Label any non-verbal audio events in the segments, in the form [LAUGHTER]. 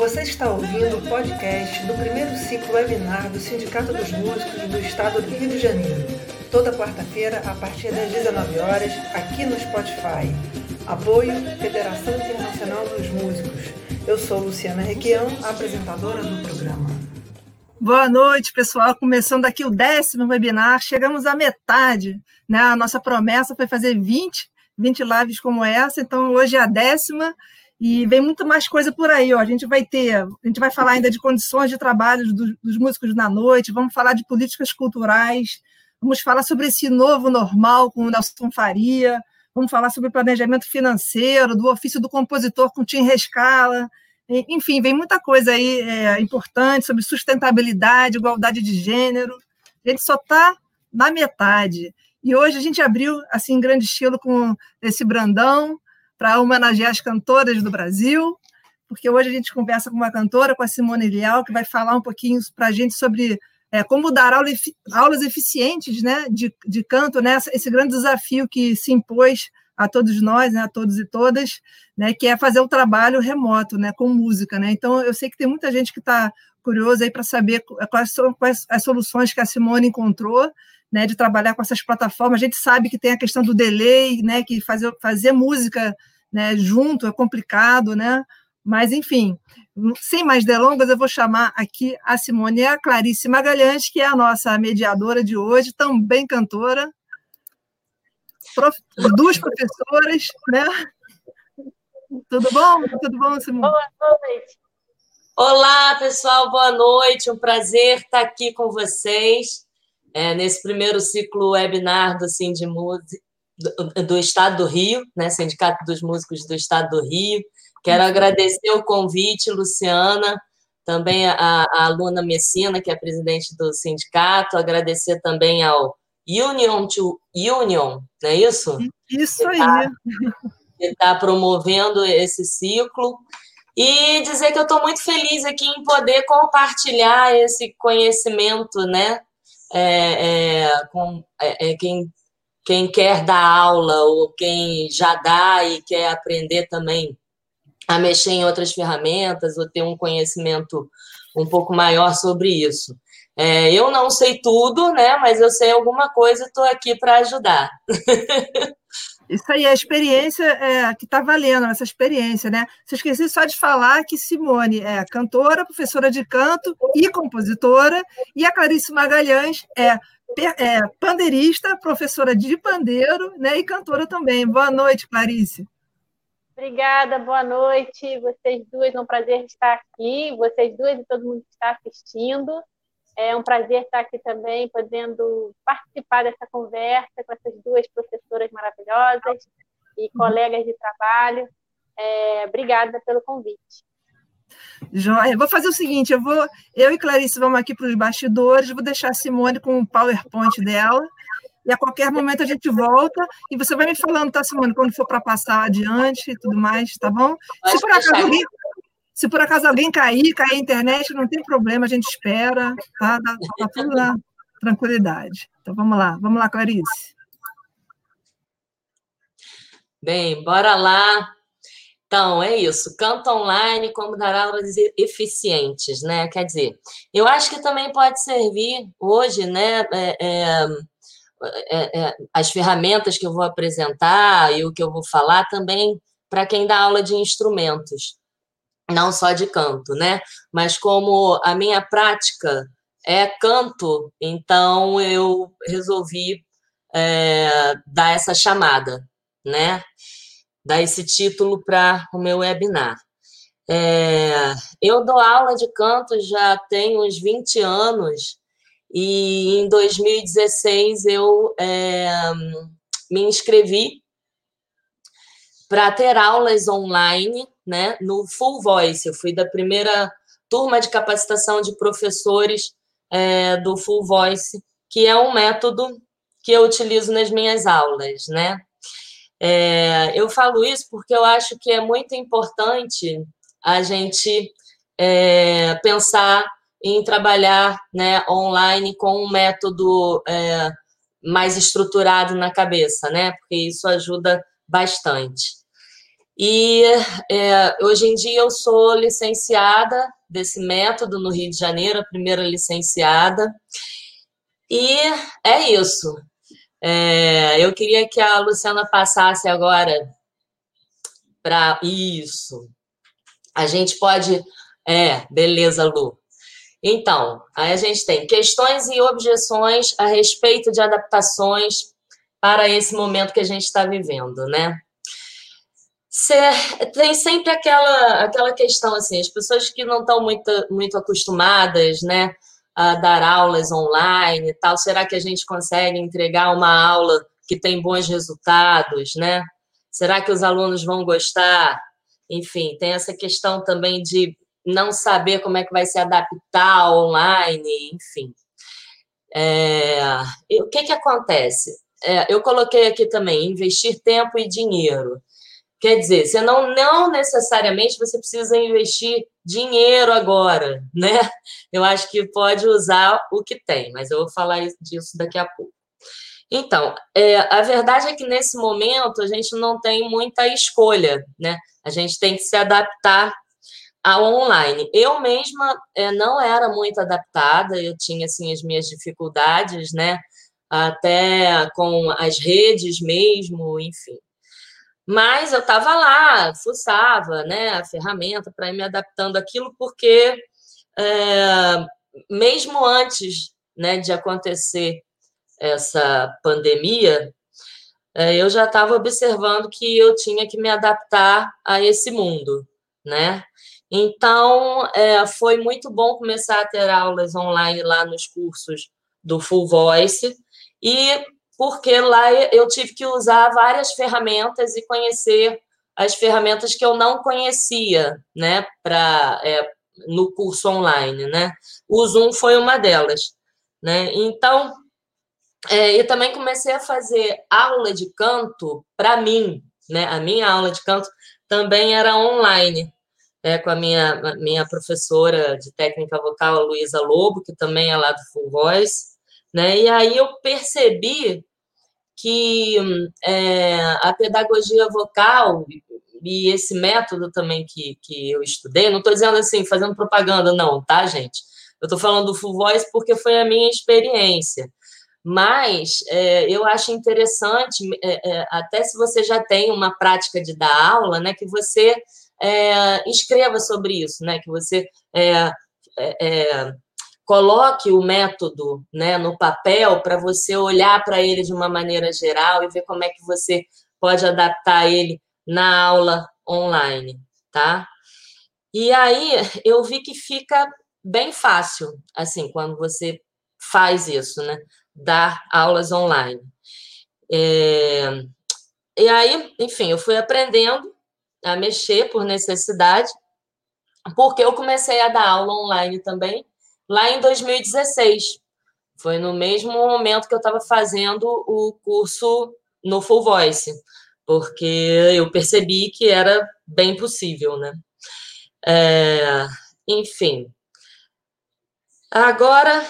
Você está ouvindo o podcast do primeiro ciclo webinar do Sindicato dos Músicos do Estado do Rio de Janeiro. Toda quarta-feira, a partir das 19 horas, aqui no Spotify. Apoio Federação Internacional dos Músicos. Eu sou Luciana Requião, apresentadora do programa. Boa noite, pessoal. Começando aqui o décimo webinar, chegamos à metade. Né? A nossa promessa foi fazer 20, 20 lives como essa, então hoje é a décima. E vem muito mais coisa por aí. Ó. A gente vai ter, a gente vai falar ainda de condições de trabalho dos, dos músicos na noite, vamos falar de políticas culturais, vamos falar sobre esse novo normal com o Nelson Faria, vamos falar sobre planejamento financeiro, do ofício do compositor com Tim Rescala. Enfim, vem muita coisa aí é, importante sobre sustentabilidade, igualdade de gênero. A gente só está na metade. E hoje a gente abriu, assim, em grande estilo, com esse Brandão, para homenagear as cantoras do Brasil, porque hoje a gente conversa com uma cantora, com a Simone Leal, que vai falar um pouquinho para a gente sobre é, como dar aula, aulas eficientes né, de, de canto, né, esse grande desafio que se impôs a todos nós, né, a todos e todas, né, que é fazer o trabalho remoto, né, com música. Né? Então, eu sei que tem muita gente que está curiosa aí para saber quais são quais as soluções que a Simone encontrou, né, de trabalhar com essas plataformas. A gente sabe que tem a questão do delay, né, que fazer, fazer música né, junto é complicado, né? Mas, enfim, sem mais delongas, eu vou chamar aqui a Simone e a Clarice Magalhães, que é a nossa mediadora de hoje, também cantora, prof... duas professoras, né? Tudo bom? Tudo bom, Simone? Boa noite. Olá, pessoal, boa noite. Um prazer estar aqui com vocês é, nesse primeiro ciclo webinar do Sim de Música do, do Estado do Rio, né, Sindicato dos Músicos do Estado do Rio. Quero agradecer o convite, Luciana, também a, a aluna Messina, que é presidente do sindicato, agradecer também ao Union to Union, não é isso? Isso aí. Tá, que está promovendo esse ciclo. E dizer que eu estou muito feliz aqui em poder compartilhar esse conhecimento, né? É, é, com é, é quem quem quer dar aula ou quem já dá e quer aprender também a mexer em outras ferramentas ou ter um conhecimento um pouco maior sobre isso. É, eu não sei tudo, né? Mas eu sei alguma coisa e estou aqui para ajudar. [LAUGHS] Isso aí, a experiência é, que está valendo, essa experiência, né? Você esqueci só de falar que Simone é cantora, professora de canto e compositora, e a Clarice Magalhães é é, pandeirista, professora de pandeiro né, e cantora também. Boa noite, Clarice. Obrigada, boa noite. Vocês duas, é um prazer estar aqui. Vocês duas e todo mundo que está assistindo. É um prazer estar aqui também, podendo participar dessa conversa com essas duas professoras maravilhosas e colegas de trabalho. É, obrigada pelo convite. Joia. Vou fazer o seguinte: eu vou, eu e Clarice vamos aqui para os bastidores, vou deixar a Simone com o PowerPoint dela, e a qualquer momento a gente volta, e você vai me falando, tá, Simone, quando for para passar adiante e tudo mais, tá bom? Se por, acaso alguém, se por acaso alguém cair, cair a internet, não tem problema, a gente espera, tá? Tá, tá tudo na tranquilidade. Então vamos lá, vamos lá, Clarice. Bem, bora lá. Então, é isso. Canto online, como dar aulas eficientes, né? Quer dizer, eu acho que também pode servir hoje, né? É, é, é, é, as ferramentas que eu vou apresentar e o que eu vou falar também para quem dá aula de instrumentos, não só de canto, né? Mas como a minha prática é canto, então eu resolvi é, dar essa chamada, né? Dar esse título para o meu webinar. É, eu dou aula de canto já tem uns 20 anos e em 2016 eu é, me inscrevi para ter aulas online né, no Full Voice. Eu fui da primeira turma de capacitação de professores é, do Full Voice, que é um método que eu utilizo nas minhas aulas, né? É, eu falo isso porque eu acho que é muito importante a gente é, pensar em trabalhar né, online com um método é, mais estruturado na cabeça, né? Porque isso ajuda bastante. E é, hoje em dia eu sou licenciada desse método no Rio de Janeiro, a primeira licenciada. E é isso. É, eu queria que a Luciana passasse agora para isso. A gente pode. É, beleza, Lu. Então, aí a gente tem questões e objeções a respeito de adaptações para esse momento que a gente está vivendo, né? tem sempre aquela, aquela questão assim, as pessoas que não estão muito, muito acostumadas, né, a dar aulas online e tal, será que a gente consegue entregar uma aula que tem bons resultados, né? Será que os alunos vão gostar? Enfim, tem essa questão também de não saber como é que vai se adaptar online, enfim. É, o que, que acontece? É, eu coloquei aqui também investir tempo e dinheiro. Quer dizer, você não, não necessariamente você precisa investir dinheiro agora, né? Eu acho que pode usar o que tem, mas eu vou falar disso daqui a pouco. Então, é, a verdade é que nesse momento a gente não tem muita escolha, né? A gente tem que se adaptar ao online. Eu mesma é, não era muito adaptada, eu tinha assim as minhas dificuldades, né? Até com as redes mesmo, enfim. Mas eu estava lá, fuçava né, a ferramenta para ir me adaptando àquilo, porque é, mesmo antes né, de acontecer essa pandemia, é, eu já estava observando que eu tinha que me adaptar a esse mundo, né? Então, é, foi muito bom começar a ter aulas online lá nos cursos do Full Voice e porque lá eu tive que usar várias ferramentas e conhecer as ferramentas que eu não conhecia, né, para é, no curso online, né? O Zoom foi uma delas, né? Então, é, e também comecei a fazer aula de canto para mim, né? A minha aula de canto também era online, é, com a minha, minha professora de técnica vocal, a Luísa Lobo, que também é lá do Full Voice, né? E aí eu percebi que é, a pedagogia vocal e esse método também que, que eu estudei, não estou dizendo assim, fazendo propaganda, não, tá, gente? Eu estou falando do Full Voice porque foi a minha experiência. Mas é, eu acho interessante, é, é até se você já tem uma prática de dar aula, né, que você é, escreva sobre isso, né, que você é, coloque o método né, no papel para você olhar para ele de uma maneira geral e ver como é que você pode adaptar ele na aula online, tá? E aí eu vi que fica bem fácil, assim, quando você faz isso, né? Dar aulas online. É... E aí, enfim, eu fui aprendendo a mexer por necessidade, porque eu comecei a dar aula online também lá em 2016. Foi no mesmo momento que eu estava fazendo o curso no Full Voice, porque eu percebi que era bem possível, né? É, enfim. Agora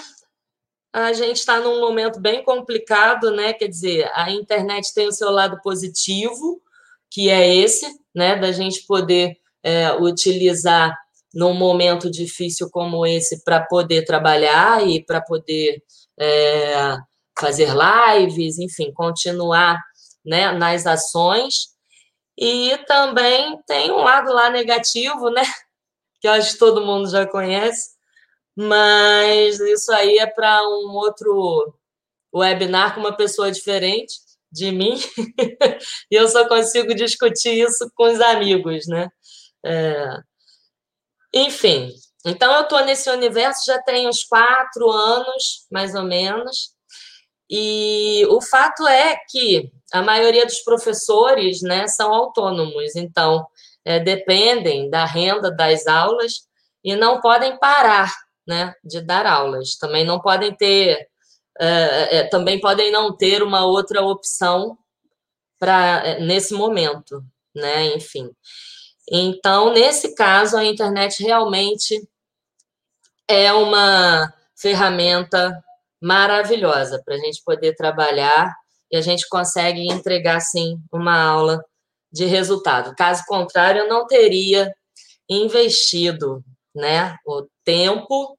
a gente está num momento bem complicado, né? Quer dizer, a internet tem o seu lado positivo, que é esse, né? Da gente poder é, utilizar num momento difícil como esse para poder trabalhar e para poder é, fazer lives, enfim, continuar né, nas ações. E também tem um lado lá negativo, né? [LAUGHS] Que acho que todo mundo já conhece, mas isso aí é para um outro webinar com uma pessoa diferente de mim, [LAUGHS] e eu só consigo discutir isso com os amigos, né? É, enfim, então eu estou nesse universo já tem uns quatro anos, mais ou menos, e o fato é que a maioria dos professores né, são autônomos, então é, dependem da renda das aulas e não podem parar né, de dar aulas. Também não podem ter, é, é, também podem não ter uma outra opção para é, nesse momento, né? Enfim. Então, nesse caso, a internet realmente é uma ferramenta maravilhosa para a gente poder trabalhar e a gente consegue entregar, sim, uma aula de resultado. Caso contrário, eu não teria investido né, o tempo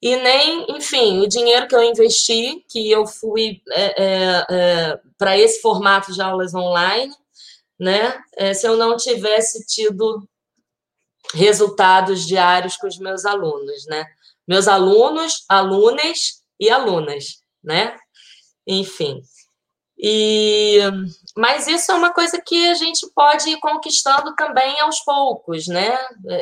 e nem, enfim, o dinheiro que eu investi, que eu fui é, é, é, para esse formato de aulas online, né, é, se eu não tivesse tido resultados diários com os meus alunos, né? Meus alunos, alunas e alunas, né? Enfim. E, mas isso é uma coisa que a gente pode ir conquistando também aos poucos, né?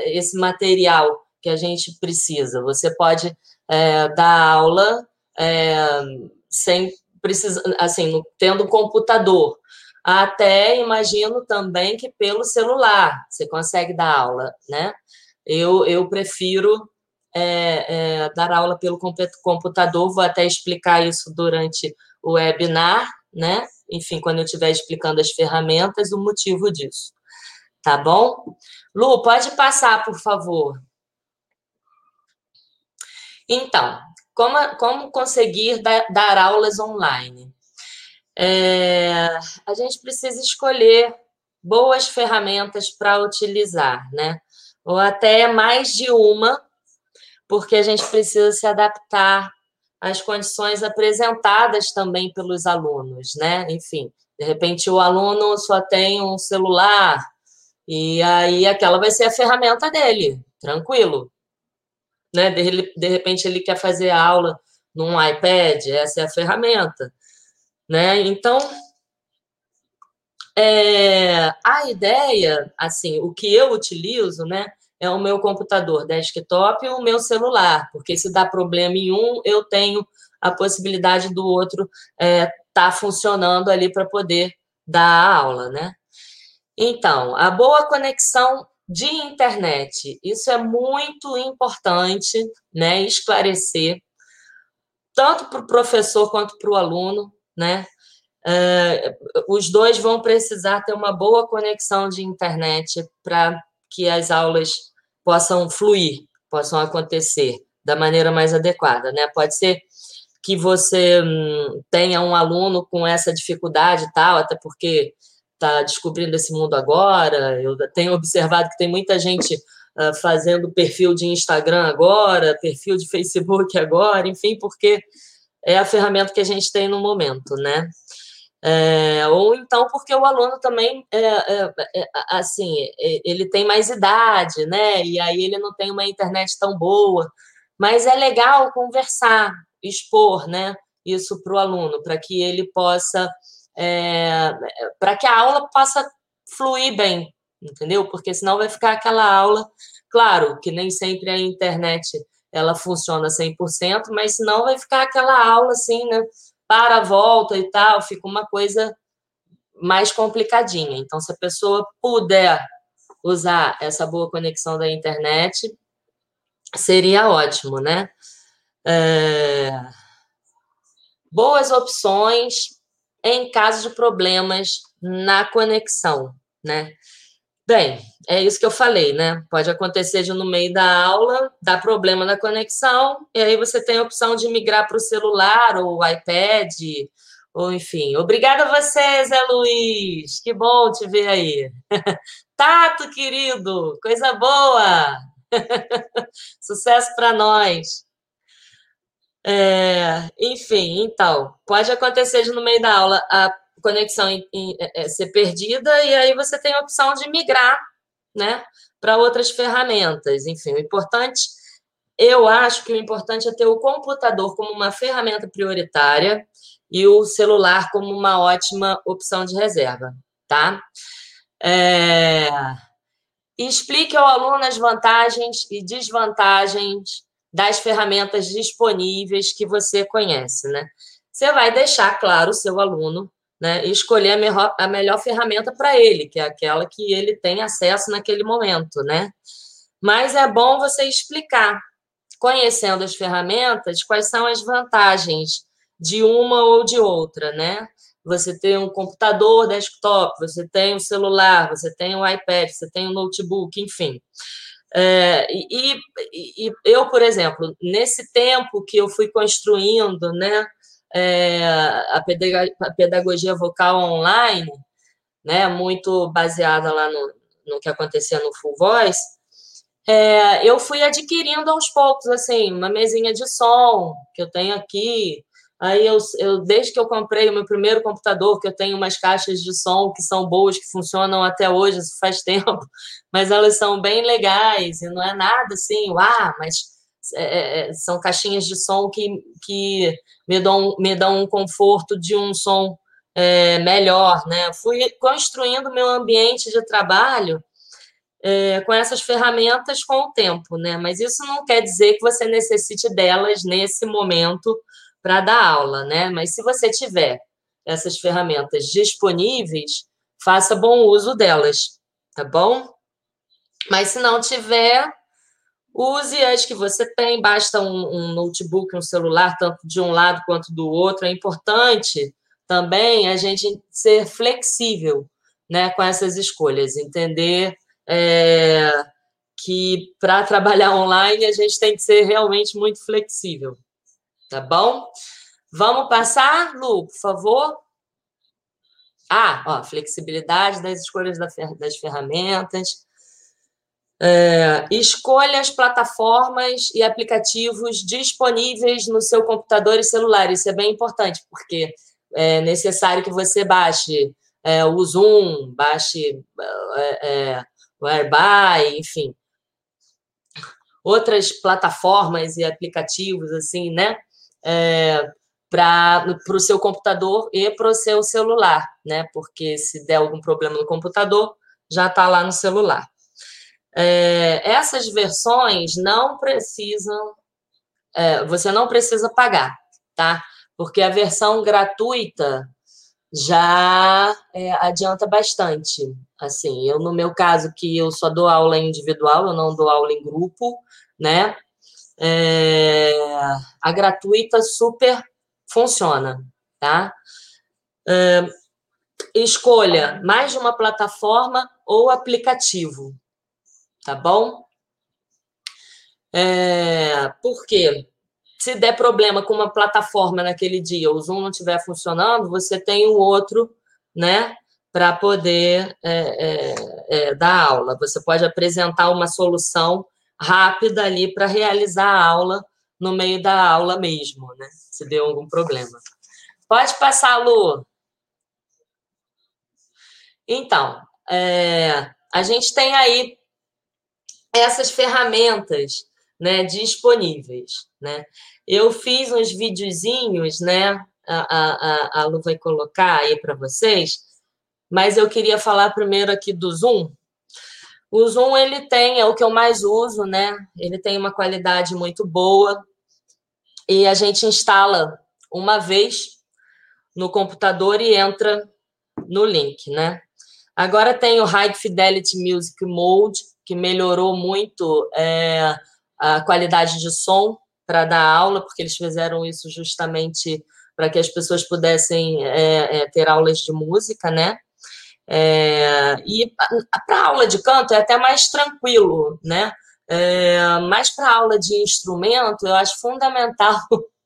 Esse material que a gente precisa. Você pode é, dar aula é, sem precisar, assim, tendo computador. Até imagino também que pelo celular você consegue dar aula, né? Eu, eu prefiro é, é dar aula pelo computador, vou até explicar isso durante o webinar, né? Enfim, quando eu estiver explicando as ferramentas, o motivo disso. Tá bom? Lu, pode passar, por favor. Então, como, como conseguir dar, dar aulas online? É, a gente precisa escolher boas ferramentas para utilizar, né? Ou até mais de uma, porque a gente precisa se adaptar as condições apresentadas também pelos alunos, né? Enfim, de repente o aluno só tem um celular e aí aquela vai ser a ferramenta dele, tranquilo, né? De, de repente ele quer fazer aula num iPad, essa é a ferramenta, né? Então é, a ideia, assim, o que eu utilizo, né? é o meu computador desktop e o meu celular, porque se dá problema em um, eu tenho a possibilidade do outro estar é, tá funcionando ali para poder dar a aula, né? Então, a boa conexão de internet, isso é muito importante, né? Esclarecer, tanto para o professor quanto para o aluno, né? É, os dois vão precisar ter uma boa conexão de internet para que as aulas possam fluir, possam acontecer da maneira mais adequada, né? Pode ser que você hum, tenha um aluno com essa dificuldade e tal, até porque está descobrindo esse mundo agora. Eu tenho observado que tem muita gente uh, fazendo perfil de Instagram agora, perfil de Facebook agora, enfim, porque é a ferramenta que a gente tem no momento, né? É, ou então porque o aluno também, é, é, é assim, ele tem mais idade, né? E aí ele não tem uma internet tão boa. Mas é legal conversar, expor, né? Isso para o aluno, para que ele possa, é, para que a aula possa fluir bem, entendeu? Porque senão vai ficar aquela aula, claro, que nem sempre a internet ela funciona 100%, mas senão vai ficar aquela aula assim, né? para volta e tal, fica uma coisa mais complicadinha. Então, se a pessoa puder usar essa boa conexão da internet, seria ótimo, né? É... Boas opções em caso de problemas na conexão, né? Bem, é isso que eu falei, né? Pode acontecer de no meio da aula, dar problema na conexão, e aí você tem a opção de migrar para o celular ou iPad, ou enfim. Obrigada a você, Zé Luiz. Que bom te ver aí. [LAUGHS] Tato, querido, coisa boa. [LAUGHS] Sucesso para nós. É, enfim, então, pode acontecer de no meio da aula a conexão em, em, é, é, ser perdida, e aí você tem a opção de migrar né, para outras ferramentas. Enfim, o importante, eu acho que o importante é ter o computador como uma ferramenta prioritária e o celular como uma ótima opção de reserva, tá? É... Explique ao aluno as vantagens e desvantagens das ferramentas disponíveis que você conhece, né? Você vai deixar claro o seu aluno né, e escolher a melhor, a melhor ferramenta para ele, que é aquela que ele tem acesso naquele momento, né? Mas é bom você explicar, conhecendo as ferramentas, quais são as vantagens de uma ou de outra, né? Você tem um computador desktop, você tem um celular, você tem um iPad, você tem um notebook, enfim. É, e, e, eu, por exemplo, nesse tempo que eu fui construindo, né, é, a, pedagogia, vocal online, né, muito baseada lá no, no que acontecia no Full Voice, é, eu fui adquirindo aos poucos, assim, uma mesinha de som que eu tenho aqui. Aí eu, eu, desde que eu comprei o meu primeiro computador, que eu tenho umas caixas de som que são boas, que funcionam até hoje, isso faz [LAUGHS] tempo, mas elas são bem legais e não é nada assim, uau, mas é, é, são caixinhas de som que, que me, dão, me dão um conforto de um som é, melhor, né? Fui construindo meu ambiente de trabalho é, com essas ferramentas com o tempo, né? Mas isso não quer dizer que você necessite delas nesse momento para dar aula, né? Mas se você tiver essas ferramentas disponíveis, faça bom uso delas, tá bom? Mas se não tiver, use as que você tem, basta um, um notebook, um celular, tanto de um lado quanto do outro. É importante também a gente ser flexível né, com essas escolhas, entender é, que para trabalhar online a gente tem que ser realmente muito flexível. Tá bom? Vamos passar, Lu, por favor? Ah, ó, flexibilidade das escolhas das ferramentas. É, escolha as plataformas e aplicativos disponíveis no seu computador e celular. Isso é bem importante, porque é necessário que você baixe é, o Zoom, baixe é, é o Airby, enfim, outras plataformas e aplicativos, assim, né? É, para o seu computador e para o seu celular, né? Porque se der algum problema no computador, já está lá no celular. É, essas versões não precisam, é, você não precisa pagar, tá? Porque a versão gratuita já é, adianta bastante. Assim, eu no meu caso que eu só dou aula individual, eu não dou aula em grupo, né? É, a gratuita super funciona, tá? É, escolha mais de uma plataforma ou aplicativo, tá bom? É, por quê? se der problema com uma plataforma naquele dia, o Zoom não estiver funcionando, você tem um outro, né, para poder é, é, é, dar aula. Você pode apresentar uma solução rápida ali para realizar a aula no meio da aula mesmo, né, se deu algum problema. Pode passar, Lu. Então, é, a gente tem aí essas ferramentas né, disponíveis, né? Eu fiz uns videozinhos, né? A, a, a Lu vai colocar aí para vocês, mas eu queria falar primeiro aqui do Zoom. O Zoom ele tem, é o que eu mais uso, né? Ele tem uma qualidade muito boa e a gente instala uma vez no computador e entra no link, né? Agora tem o High Fidelity Music Mode, que melhorou muito é, a qualidade de som para dar aula, porque eles fizeram isso justamente para que as pessoas pudessem é, é, ter aulas de música, né? É, e para aula de canto é até mais tranquilo, né? É, mas para aula de instrumento, eu acho fundamental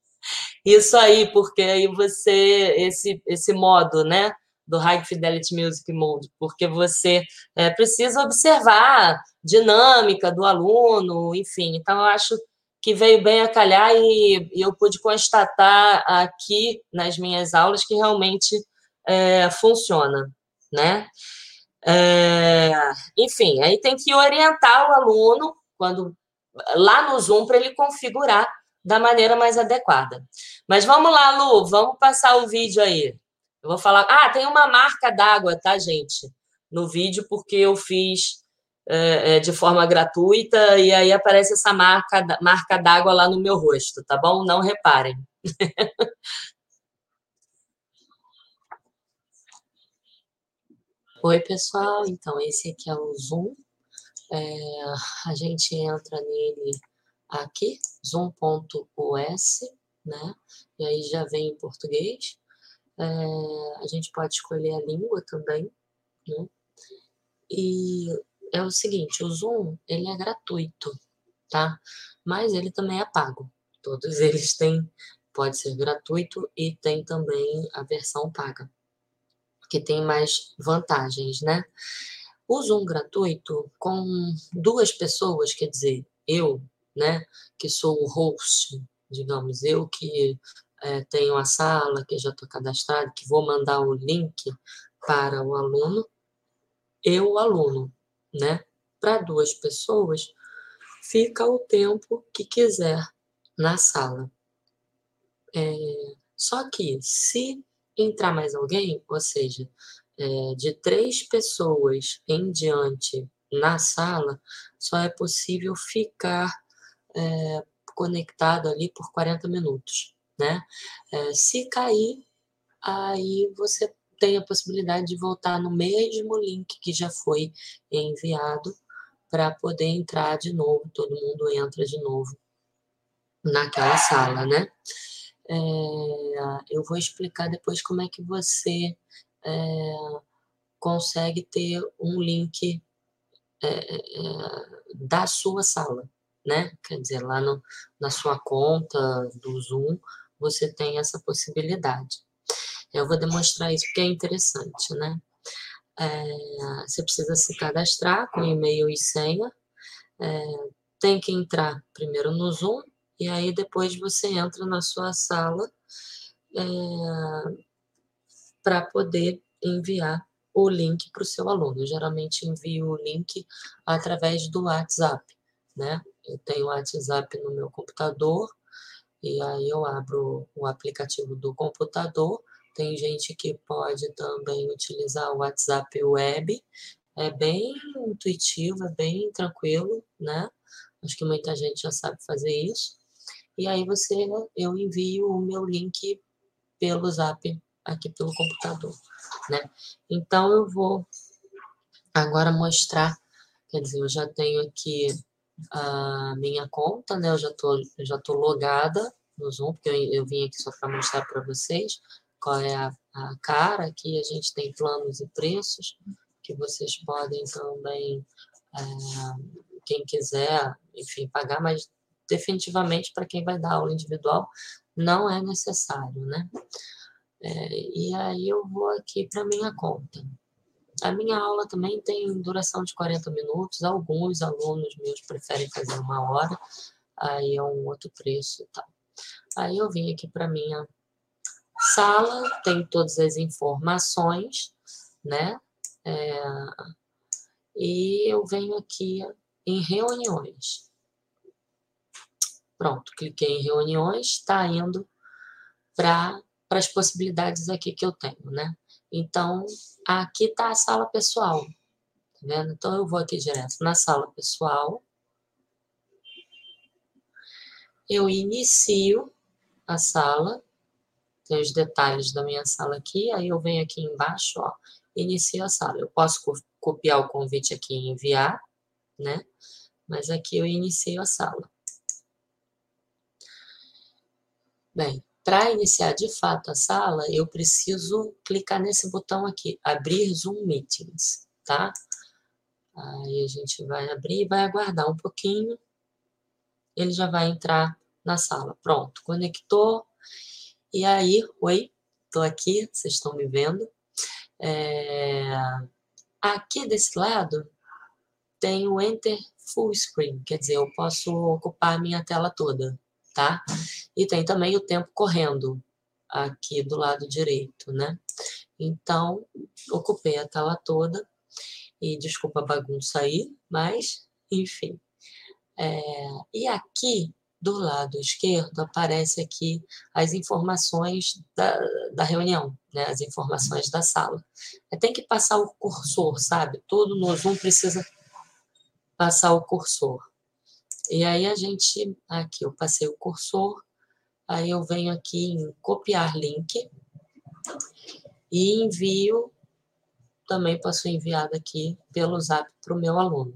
[LAUGHS] isso aí, porque aí você, esse, esse modo, né? Do High Fidelity Music Mode, porque você é, precisa observar dinâmica do aluno, enfim. Então, eu acho que veio bem a calhar e, e eu pude constatar aqui nas minhas aulas que realmente é, funciona, né? É, enfim, aí tem que orientar o aluno quando lá no Zoom para ele configurar da maneira mais adequada. Mas vamos lá, Lu, vamos passar o vídeo aí. Eu vou falar. Ah, tem uma marca d'água, tá, gente? No vídeo, porque eu fiz é, é, de forma gratuita e aí aparece essa marca, marca d'água lá no meu rosto, tá bom? Não reparem. [LAUGHS] Oi, pessoal. Então, esse aqui é o Zoom. É, a gente entra nele aqui, zoom.us, né? E aí já vem em português. É, a gente pode escolher a língua também, né? E é o seguinte, o Zoom, ele é gratuito, tá? Mas ele também é pago. Todos [LAUGHS] eles têm, pode ser gratuito e tem também a versão paga. que tem mais vantagens, né? O Zoom gratuito, com duas pessoas, quer dizer, eu, né, que sou o host, digamos, eu que é, tenho a sala, que já estou cadastrado, que vou mandar o link para o aluno, eu, o aluno, né? Para duas pessoas, fica o tempo que quiser na sala. É, só que se entrar mais alguém, ou seja, é, de três pessoas em diante na sala, só é possível ficar é, conectado ali por 40 minutos, né? É, se cair, aí você tem a possibilidade de voltar no mesmo link que já foi enviado para poder entrar de novo, todo mundo entra de novo naquela sala, né? É, eu vou explicar depois como é que você é, consegue ter um link é, é, da sua sala, né? Quer dizer, lá no, na sua conta do Zoom, você tem essa possibilidade. Eu vou demonstrar isso porque é interessante, né? É, você precisa se cadastrar com e-mail e senha. É, tem que entrar primeiro no Zoom e aí depois você entra na sua sala é, para poder enviar o link para o seu aluno. Eu geralmente envio o link através do WhatsApp, né? Eu tenho o WhatsApp no meu computador e aí eu abro o aplicativo do computador. Tem gente que pode também utilizar o WhatsApp Web. É bem intuitivo, é bem tranquilo, né? Acho que muita gente já sabe fazer isso. E aí você, eu envio o meu link pelo Zap aqui pelo computador, né? Então eu vou agora mostrar, quer dizer, eu já tenho aqui a minha conta, né? Eu já tô, eu já tô logada no Zoom, porque eu, eu vim aqui só para mostrar para vocês qual é a, a cara. Aqui a gente tem planos e preços que vocês podem também, é, quem quiser, enfim, pagar, mas definitivamente para quem vai dar aula individual não é necessário, né? É, e aí eu vou aqui para minha conta. A minha aula também tem duração de 40 minutos, alguns alunos meus preferem fazer uma hora, aí é um outro preço e tal. Aí eu vim aqui para minha sala, tem todas as informações, né? É, e eu venho aqui em reuniões. Pronto, cliquei em reuniões, está indo para as possibilidades aqui que eu tenho, né? Então, aqui está a sala pessoal, tá vendo? Então, eu vou aqui direto na sala pessoal. Eu inicio a sala, tem os detalhes da minha sala aqui, aí eu venho aqui embaixo, ó, inicio a sala. Eu posso copiar o convite aqui e enviar, né? Mas aqui eu inicio a sala. Bem, para iniciar de fato a sala, eu preciso clicar nesse botão aqui, abrir Zoom Meetings, tá? Aí a gente vai abrir e vai aguardar um pouquinho. Ele já vai entrar na sala. Pronto, conectou. E aí, oi, estou aqui, vocês estão me vendo. É... Aqui desse lado tem o Enter Full Screen, quer dizer, eu posso ocupar a minha tela toda tá? E tem também o tempo correndo aqui do lado direito, né? Então, ocupei a tela toda e desculpa a bagunça aí, mas, enfim. É, e aqui, do lado esquerdo, aparece aqui as informações da, da reunião, né? As informações da sala. É, tem que passar o cursor, sabe? Tudo no Zoom precisa passar o cursor. E aí a gente, aqui eu passei o cursor, aí eu venho aqui em copiar link e envio, também posso enviar aqui pelo zap para o meu aluno,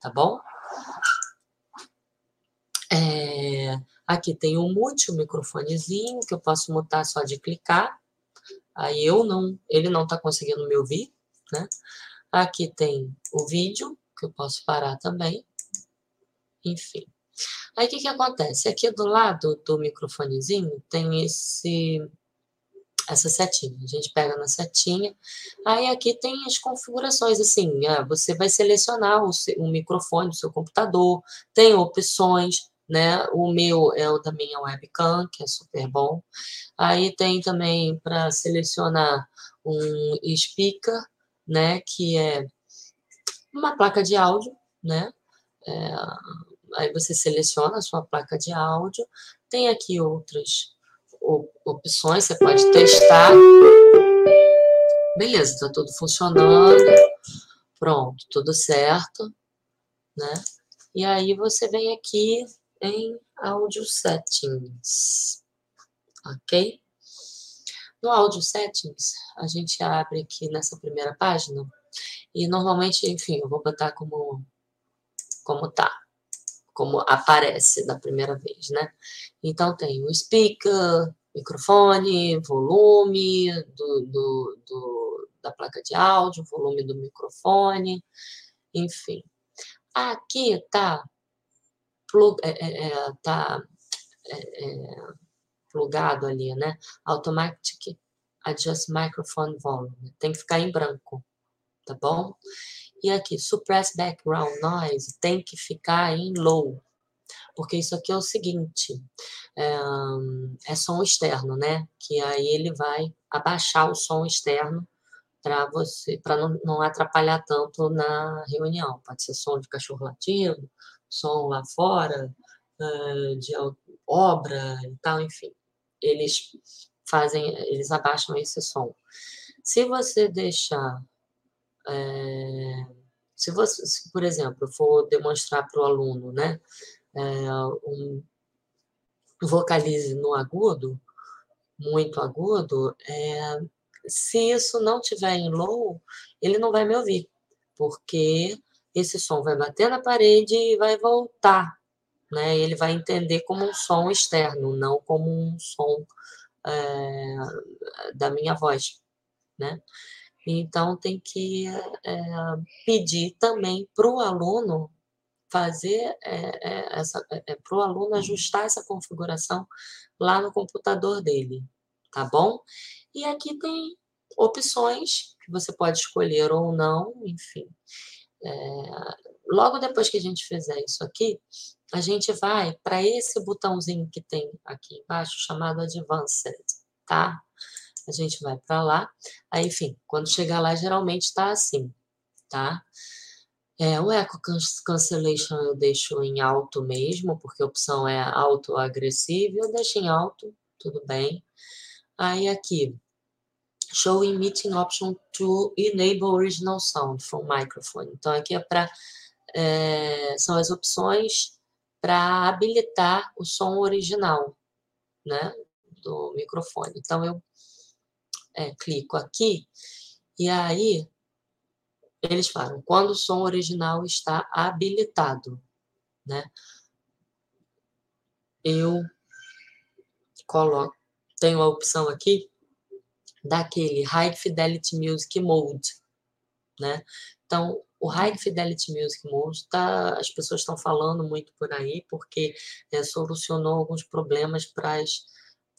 tá bom? É, aqui tem o mute, o microfonezinho, que eu posso mutar só de clicar. Aí eu não, ele não está conseguindo me ouvir, né? Aqui tem o vídeo, que eu posso parar também enfim. Aí o que, que acontece? Aqui do lado do microfonezinho tem esse essa setinha. A gente pega na setinha. Aí aqui tem as configurações, assim, ah, você vai selecionar o, seu, o microfone do seu computador, tem opções, né? O meu é o da minha webcam, que é super bom. Aí tem também para selecionar um speaker, né? Que é uma placa de áudio, né? É, aí você seleciona a sua placa de áudio. Tem aqui outras opções, você pode testar. Beleza, está tudo funcionando. Pronto, tudo certo, né? E aí você vem aqui em Audio Settings, ok? No Audio Settings, a gente abre aqui nessa primeira página e normalmente, enfim, eu vou botar como, como tá, como aparece da primeira vez, né? Então tem o speaker, microfone, volume do, do, do, da placa de áudio, volume do microfone, enfim. Aqui tá, plug, é, é, é tá é, é, plugado ali, né? Automatic Adjust Microphone Volume. Tem que ficar em branco, tá bom? E aqui, Suppress Background Noise, tem que ficar em low, porque isso aqui é o seguinte, é, é som externo, né? Que aí ele vai abaixar o som externo para você, para não, não atrapalhar tanto na reunião. Pode ser som de cachorro latindo, som lá fora, uh, de obra e tal, enfim. Eles fazem, eles abaixam esse som. Se você deixar, é, se você, se, por exemplo, for demonstrar para o aluno, né, é, um vocalize no agudo, muito agudo, é, se isso não tiver em low, ele não vai me ouvir, porque esse som vai bater na parede e vai voltar, né? Ele vai entender como um som externo, não como um som é, da minha voz, né? Então tem que é, pedir também para o aluno fazer é, para o aluno ajustar essa configuração lá no computador dele, tá bom? E aqui tem opções que você pode escolher ou não, enfim. É, logo depois que a gente fizer isso aqui, a gente vai para esse botãozinho que tem aqui embaixo, chamado Advanced, tá? A gente vai para lá. Aí, enfim, quando chegar lá, geralmente está assim, tá? É, o Echo Cancellation eu deixo em alto mesmo, porque a opção é auto-agressivo, eu deixo em alto, tudo bem. Aí aqui, Show Meeting Option to Enable Original Sound from Microphone. Então, aqui é para é, são as opções para habilitar o som original, né, do microfone. Então, eu é, clico aqui e aí eles falam quando o som original está habilitado, né? Eu coloco, tenho a opção aqui daquele High Fidelity Music Mode, né? Então, o High Fidelity Music Mode, tá, as pessoas estão falando muito por aí, porque é, solucionou alguns problemas para as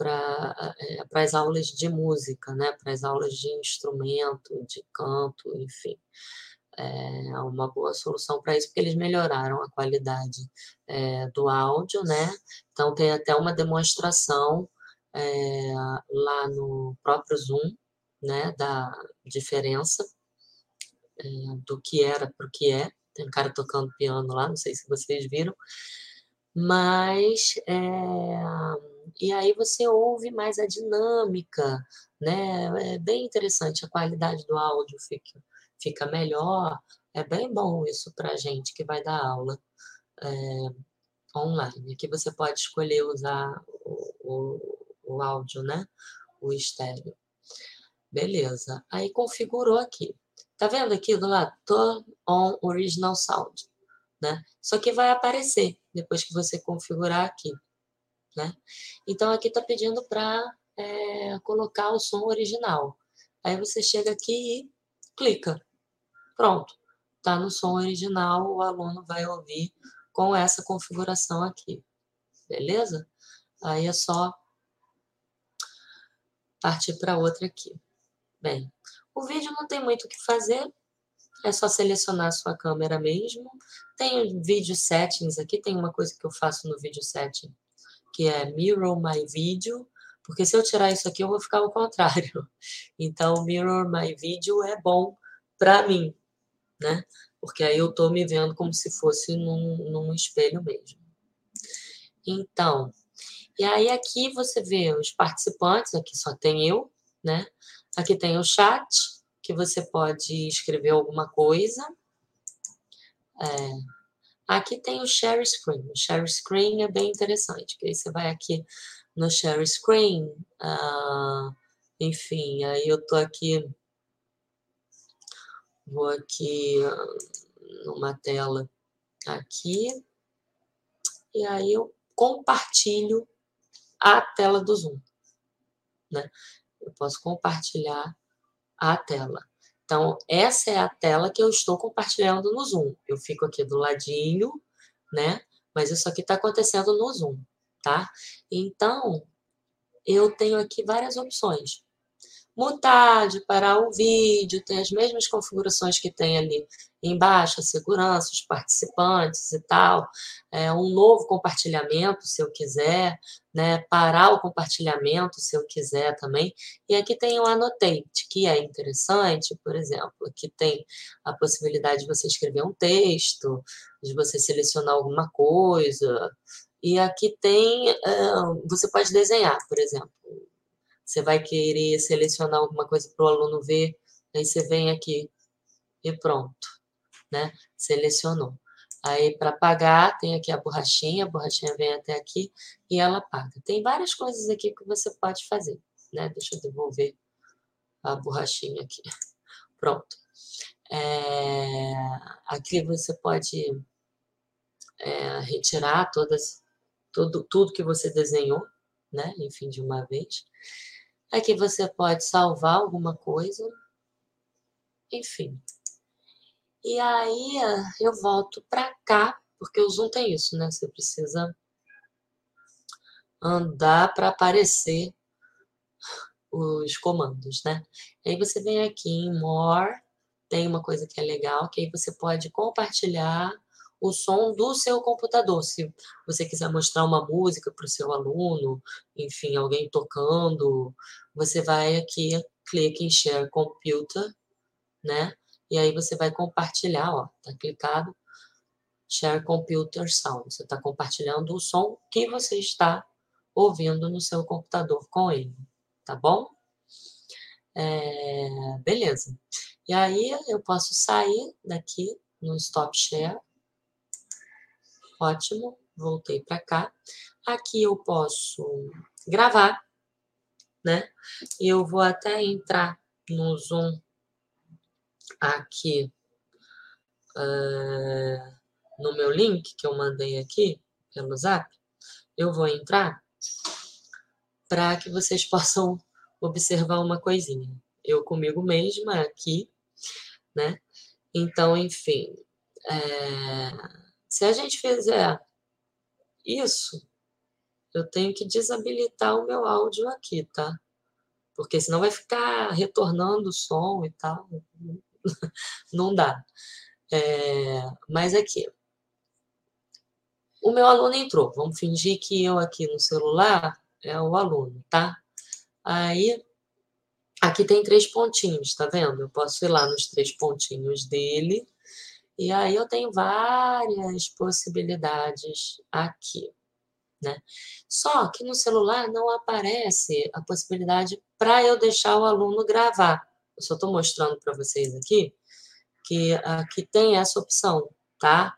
para é, as aulas de música, né? para as aulas de instrumento, de canto, enfim. É uma boa solução para isso, porque eles melhoraram a qualidade é, do áudio, né? Então, tem até uma demonstração é, lá no próprio Zoom, né, da diferença é, do que era para o que é. Tem um cara tocando piano lá, não sei se vocês viram. Mas, e aí você ouve mais a dinâmica, né? É bem interessante, a qualidade do áudio fica, fica melhor. É bem bom isso para a gente que vai dar aula é, online. Aqui você pode escolher usar o, o o áudio, né? O estéreo. Beleza. Aí configurou aqui. Tá vendo aqui do lado? Turn on original sound, né? Isso aqui vai aparecer depois que você configurar aqui, né? Então aqui tá pedindo para é, colocar o som original. Aí você chega aqui e clica. Pronto. Tá no som original, o aluno vai ouvir com essa configuração aqui. Beleza? Aí é só partir para outra aqui. Bem, o vídeo não tem muito o que fazer, é só selecionar a sua câmera mesmo. Tem vídeo settings aqui, tem uma coisa que eu faço no vídeo setting, que é Mirror My Video, porque se eu tirar isso aqui, eu vou ficar ao contrário. [LAUGHS] Então, Mirror My Video é bom para mim, né? Porque aí eu estou me vendo como se fosse num, num espelho mesmo. Então, e aí aqui você vê os participantes, aqui só tem eu, né? Aqui tem o chat, que você pode escrever alguma coisa. É, aqui tem o share screen. O share screen é bem interessante, que aí você vai aqui no share screen, uh, enfim, aí eu tô aqui, vou aqui numa tela aqui, e aí eu compartilho a tela do Zoom, né? Eu posso compartilhar a tela. Então, essa é a tela que eu estou compartilhando no Zoom. Eu fico aqui do ladinho, né? Mas isso aqui está acontecendo no Zoom, tá? Então, eu tenho aqui várias opções mutar, de parar o vídeo, tem as mesmas configurações que tem ali embaixo, a segurança, os participantes e tal, é, um novo compartilhamento, se eu quiser, né, parar o compartilhamento, se eu quiser também, e aqui tem o Annotate, que é interessante, por exemplo, aqui tem a possibilidade de você escrever um texto, de você selecionar alguma coisa, e aqui tem, uh, você pode desenhar, por exemplo, você vai querer selecionar alguma coisa para o aluno ver, aí você vem aqui e pronto, né? Selecionou. Aí, para pagar, tem aqui a borrachinha, a borrachinha vem até aqui e ela paga. Tem várias coisas aqui que você pode fazer, né? Deixa eu devolver a borrachinha aqui. [LAUGHS] Pronto. É, aqui você pode é, retirar todas, tudo, tudo que você desenhou, né? Enfim, de uma vez. Aqui você pode salvar alguma coisa. Enfim. E aí eu volto para cá, porque o Zoom tem isso, né? Você precisa andar para aparecer os comandos, né? aí você vem aqui em More, tem uma coisa que é legal, que aí você pode compartilhar o som do seu computador. Se você quiser mostrar uma música para o seu aluno, enfim, alguém tocando, você vai aqui, clica em Share Computer, né? E aí você vai compartilhar, ó, tá clicado, Share Computer Sound. Você está compartilhando o som que você está ouvindo no seu computador com ele, tá bom? É, beleza. E aí eu posso sair daqui no Stop Share Ótimo, voltei para cá. Aqui eu posso gravar, né? E eu vou até entrar no Zoom aqui uh, no meu link que eu mandei aqui pelo Zap. Eu vou entrar para que vocês [LAUGHS] possam observar uma coisinha. Eu comigo mesma aqui, né? Então, enfim, é se a gente fizer isso, eu tenho que desabilitar o meu áudio aqui, tá? Porque senão vai ficar retornando o som e tal. [LAUGHS] Não dá. É, mas aqui. O meu aluno entrou. Vamos fingir que eu aqui no celular é o aluno, tá? Aí, aqui tem três pontinhos, tá vendo? Eu posso ir lá nos três pontinhos dele e aí eu tenho várias possibilidades aqui. Né? Só que no celular não aparece a possibilidade para eu deixar o aluno gravar. Eu só estou mostrando para vocês aqui que aqui tem essa opção, tá?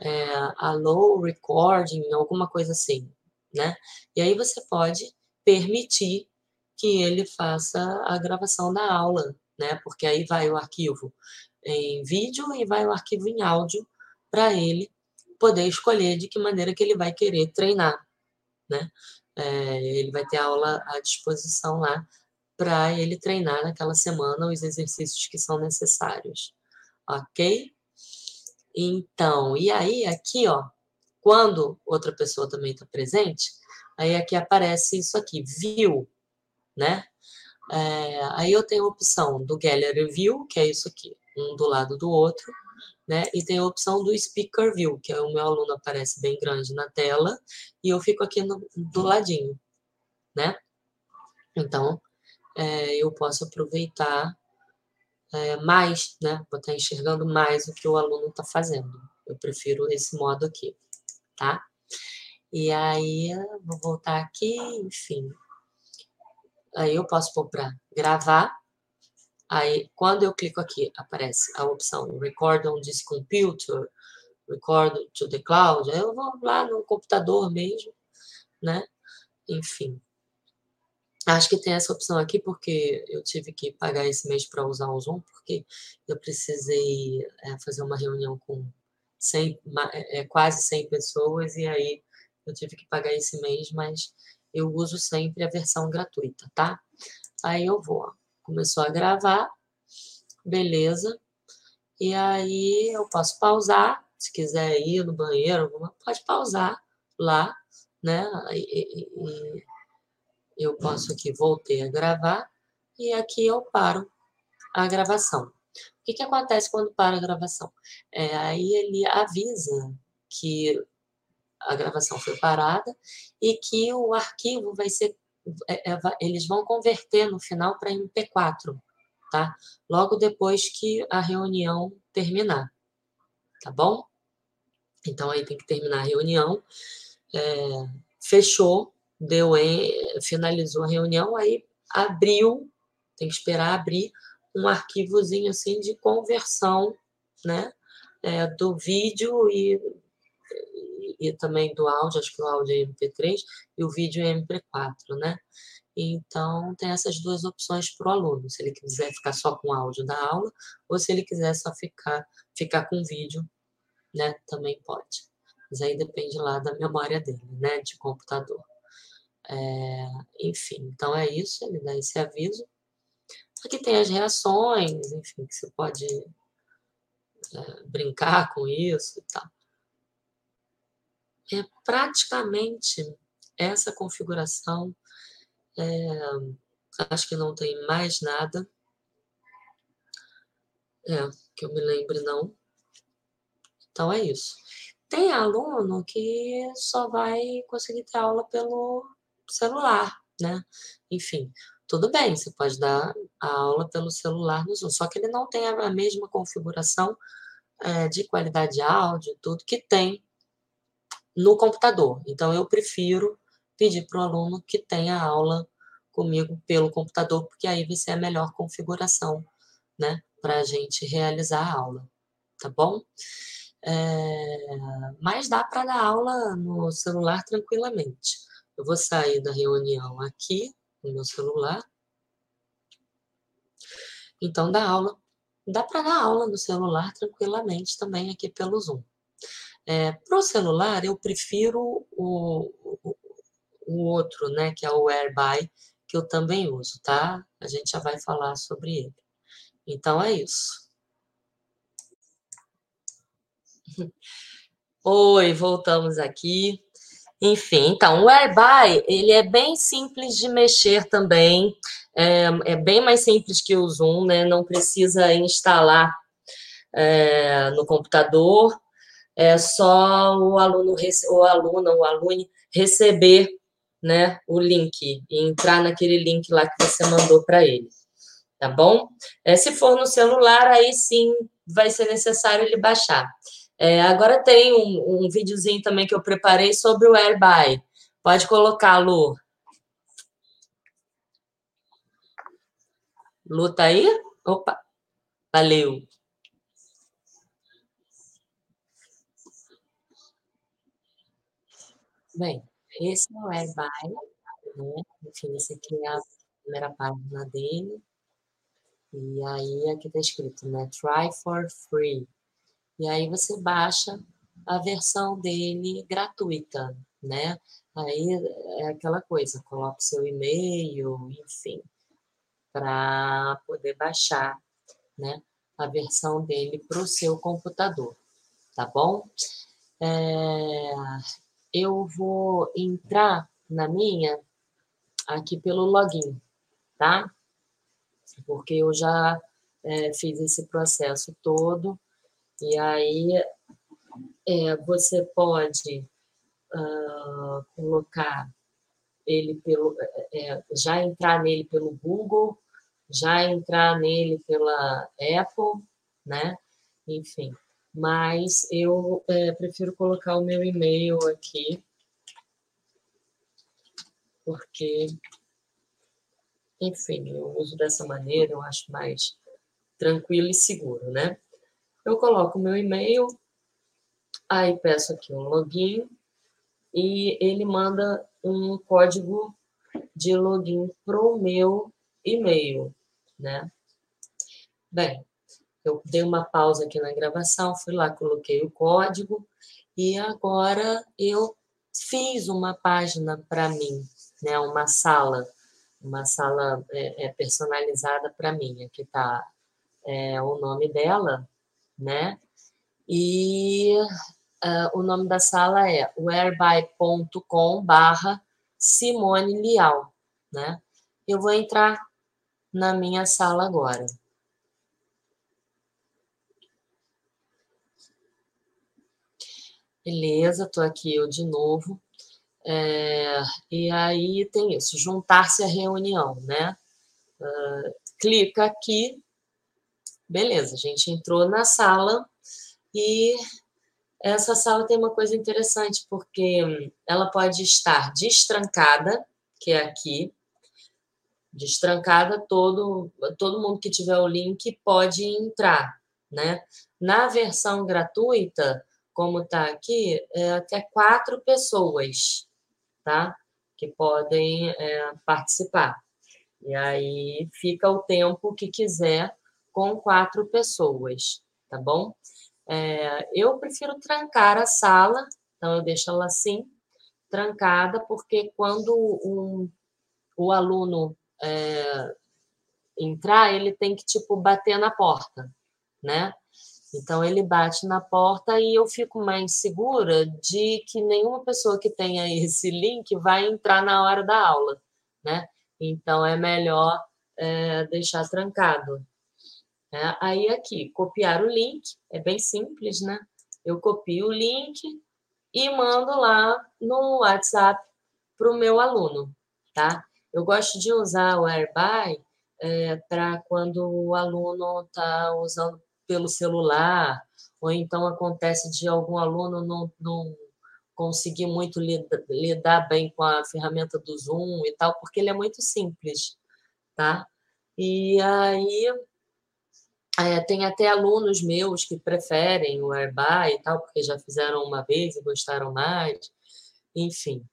É, allow recording, alguma coisa assim, né? E aí você pode permitir que ele faça a gravação da aula, né? Porque aí vai o arquivo em vídeo e vai o arquivo em áudio para ele poder escolher de que maneira que ele vai querer treinar, né? É, ele vai ter aula à disposição lá para ele treinar naquela semana os exercícios que são necessários, ok? Então, e aí aqui, ó, quando outra pessoa também está presente, aí aqui aparece isso aqui, view, né? É, aí eu tenho a opção do Gallery View, que é isso aqui, um do lado do outro, né? E tem a opção do Speaker View, que é o meu aluno aparece bem grande na tela e eu fico aqui no, do ladinho, né? Então, é, eu posso aproveitar é, mais, né? Vou estar enxergando mais o que o aluno está fazendo. Eu prefiro esse modo aqui, tá? E aí, vou voltar aqui, enfim. Aí eu posso pôr para gravar. Aí, quando eu clico aqui, aparece a opção Record on this computer, Record to the cloud. Aí eu vou lá no computador mesmo, né? Enfim. Acho que tem essa opção aqui porque eu tive que pagar esse mês para usar o Zoom, porque eu precisei é, fazer uma reunião com 100, é, quase 100 pessoas, e aí eu tive que pagar esse mês, mas eu uso sempre a versão gratuita, tá? Aí eu vou, ó, começou a gravar, beleza, e aí eu posso pausar, se quiser ir no banheiro, pode pausar lá, né? E, e, eu posso aqui, voltei a gravar, e aqui eu paro a gravação. O que, que acontece quando para a gravação? É, aí ele avisa que a gravação foi parada e que o arquivo vai ser, eles vão converter no final para MP4, tá? Logo depois que a reunião terminar, tá bom? Então aí tem que terminar a reunião, é, fechou, deu em, finalizou a reunião, aí abriu, tem que esperar abrir um arquivozinho assim de conversão, né? É, do vídeo e e também do áudio, acho que o áudio é MP3 e o vídeo é MP4, né? Então, tem essas duas opções para o aluno, se ele quiser ficar só com o áudio da aula, ou se ele quiser só ficar, ficar com vídeo, né? Também pode. Mas aí depende lá da memória dele, né? De computador. É, enfim, então é isso, ele dá esse aviso. Aqui tem as reações, enfim, que você pode é, brincar com isso e tal é praticamente essa configuração. É, acho que não tem mais nada. É, que eu me lembre, não. Então é isso. Tem aluno que só vai conseguir ter aula pelo celular, né? Enfim, tudo bem, você pode dar a aula pelo celular no Zoom, só que ele não tem a mesma configuração é, de qualidade de áudio, tudo que tem no computador. Então, eu prefiro pedir para o aluno que tenha aula comigo pelo computador, porque aí vai ser a melhor configuração, né, para a gente realizar a aula, tá bom? É, mas dá para dar aula no celular tranquilamente. Eu vou sair da reunião aqui, no meu celular. Então, dá aula. Dá para dar aula no celular tranquilamente também aqui pelo Zoom. É, Para o celular, eu prefiro o, o, outro, né, que é o AirBuy, que eu também uso, tá? A gente já vai falar sobre ele. Então, é isso. [LAUGHS] Oi, voltamos aqui. Enfim, então, o AirBuy, ele é bem simples de mexer também, é, é bem mais simples que o Zoom, né? Não precisa instalar é, no computador, é só o aluno, o aluno, o aluno receber né, o link e entrar naquele link lá que você mandou para ele, tá bom? É, se for no celular, aí sim vai ser necessário ele baixar. É, agora tem um, um videozinho também que eu preparei sobre o AirBuy. Pode colocar, Lu. Lu, tá aí? Opa, valeu. Bem, esse é Baile, né? Enfim, esse aqui é a primeira página dele. E aí aqui está escrito, né? Try for free. E aí você baixa a versão dele gratuita, né? Aí é aquela coisa, coloca o seu e-mail, enfim, para poder baixar, né? A versão dele para o seu computador, tá bom? É, eu vou entrar na minha aqui pelo login, tá? porque eu já é, fiz esse processo todo, e aí é, você pode uh, colocar ele pelo é, é, já entrar nele pelo Google, já entrar nele pela Apple, né? Enfim, mas eu é, prefiro colocar o meu e-mail aqui, porque, enfim, eu uso dessa maneira, eu acho mais tranquilo e seguro, né? Eu coloco o meu e-mail, aí peço aqui um login e ele manda um código de login para o meu e-mail, né? Bem, eu dei uma pausa aqui na gravação, fui lá, coloquei o código e agora eu fiz uma página para mim, né? Uma sala, uma sala é, é personalizada para mim. Aqui está é, o nome dela, né? E uh, o nome da sala é whereby.com barra Simone Lial, né? Eu vou entrar na minha sala agora. Beleza, estou aqui eu de novo. É, e aí tem isso, juntar-se à reunião, né? Uh, clica aqui Beleza, a gente entrou na sala e essa sala tem uma coisa interessante, porque ela pode estar destrancada, que é aqui, destrancada, todo, todo mundo que tiver o link pode entrar, né? Na versão gratuita, como está aqui, é até quatro pessoas, tá? Que podem é, participar. E aí fica o tempo que quiser com quatro pessoas, tá bom? É, eu prefiro trancar a sala, então eu deixo ela assim, trancada, porque quando um, o aluno é, entrar, ele tem que, tipo, bater na porta, né? Então, ele bate na porta e eu fico mais segura de que nenhuma pessoa que tenha [LAUGHS] esse link vai entrar na hora da aula, né? Então, é melhor é, deixar trancado, é, aí aqui, copiar o link, é bem simples, né? Eu copio o link e mando lá no WhatsApp para o meu aluno, tá? Eu gosto de usar o Airby é, para quando o aluno está usando pelo celular, ou então acontece de algum aluno não, não conseguir muito lidar, lidar bem com a ferramenta do Zoom e tal, porque ele é muito simples, tá? E aí é, tem até alunos meus que preferem o Airby e tal, porque já fizeram uma vez e gostaram mais, enfim.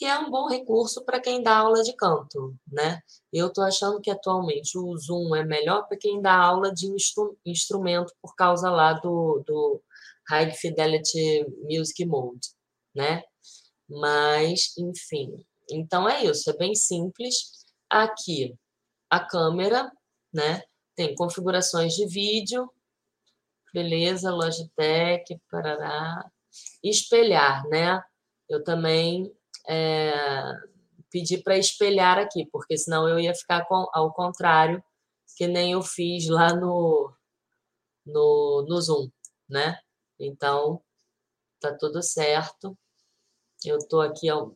E é um bom recurso para quem dá aula de canto, né? Eu estou achando que atualmente o Zoom é melhor para quem dá aula de instru instrumento por causa lá do, do High Fidelity Music Mode, né? Mas, enfim. Então é isso, é bem simples. Aqui, a câmera, né? Tem configurações de vídeo, beleza, Logitech, parará. Espelhar, né? Eu também é, pedi para espelhar aqui, porque senão eu ia ficar com, ao contrário, que nem eu fiz lá no, no, no Zoom, né? Então, tá tudo certo. Eu estou aqui ó,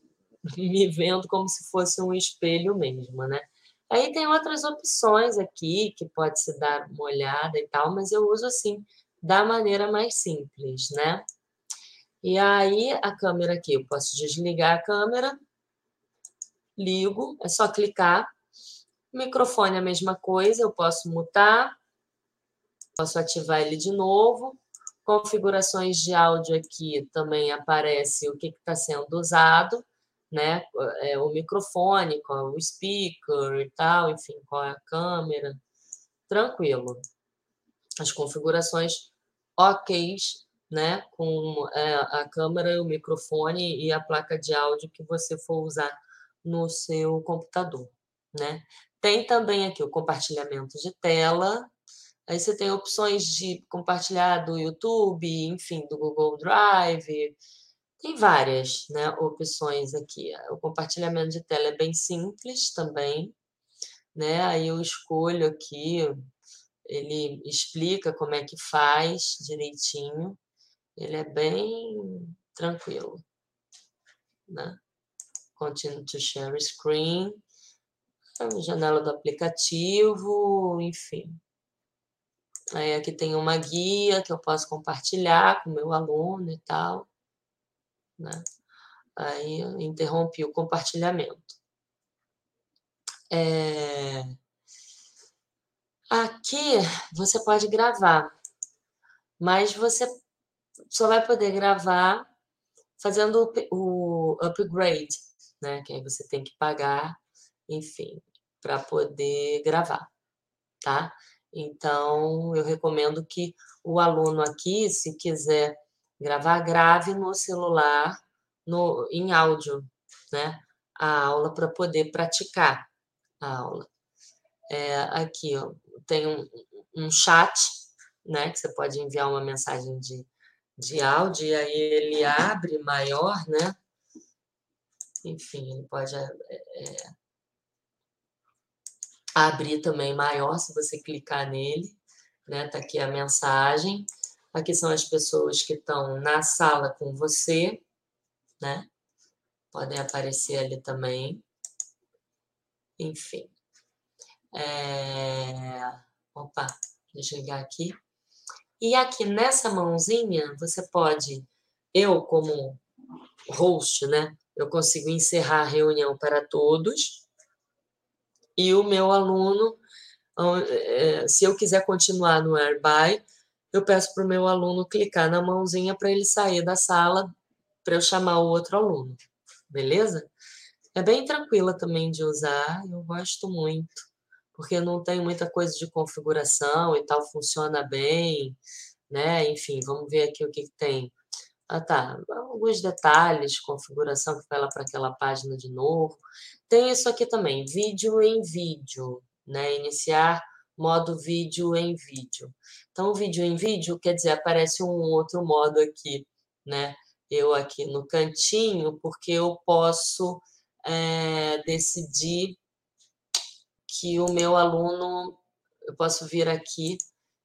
[LAUGHS] me vendo como se fosse um espelho mesmo, né? Aí tem outras opções aqui que pode se dar uma olhada e tal, mas eu uso assim da maneira mais simples, né? E aí a câmera aqui, eu posso desligar a câmera, ligo, é só clicar. Microfone é a mesma coisa, eu posso mutar, posso ativar ele de novo. Configurações de áudio aqui também aparece o que está sendo usado né? É, o microfone, com o speaker e tal, enfim, com a câmera. Tranquilo. As configurações ok, né? Com é, a câmera, o microfone e a placa de áudio que você for usar no seu computador, né? Tem também aqui o compartilhamento de tela. Aí você tem opções de compartilhar do YouTube, enfim, do Google Drive, tem várias né, opções aqui. O compartilhamento de tela é bem simples também. né? Aí eu escolho aqui, ele explica como é que faz direitinho. Ele é bem tranquilo, né? Continue to share screen, janela do aplicativo, enfim. Aí aqui tem uma guia que eu posso compartilhar com meu aluno e tal, né? Aí interrompi o compartilhamento. É... Aqui você pode gravar, mas você só vai poder gravar fazendo o upgrade, né? Que aí você tem que pagar, enfim, para poder gravar, tá? Então, eu recomendo que o aluno aqui, se quiser gravar, grave no celular, no, em áudio, né? A aula para poder praticar a aula. É, aqui ó, tem um, um chat, né? Que você pode enviar uma mensagem de, de áudio e aí ele abre maior, né? Enfim, ele pode é, é, abrir também maior se você clicar nele, né? Tá aqui a mensagem. Aqui são as pessoas que estão na sala com você, né? Podem aparecer ali também. Enfim. É... Opa, deixa eu ligar aqui. E aqui nessa mãozinha, você pode, eu como host, né? Eu consigo encerrar a reunião para todos. E o meu aluno, é, se eu quiser continuar no Airby, eu peço para o meu aluno clicar na mãozinha para ele sair da sala para eu chamar o outro aluno. Beleza? É bem tranquila também de usar, eu gosto muito, porque não tem muita coisa de configuração e tal, funciona bem, né? Enfim, vamos ver aqui o que, que tem. Ah, tá. Alguns detalhes, configuração que lá para aquela página de novo. Tem isso aqui também, vídeo em vídeo, né? Iniciar modo vídeo em vídeo. Então, vídeo em vídeo quer dizer, aparece um outro modo aqui, né? Eu aqui no cantinho, porque eu posso é, decidir que o meu aluno, eu posso vir aqui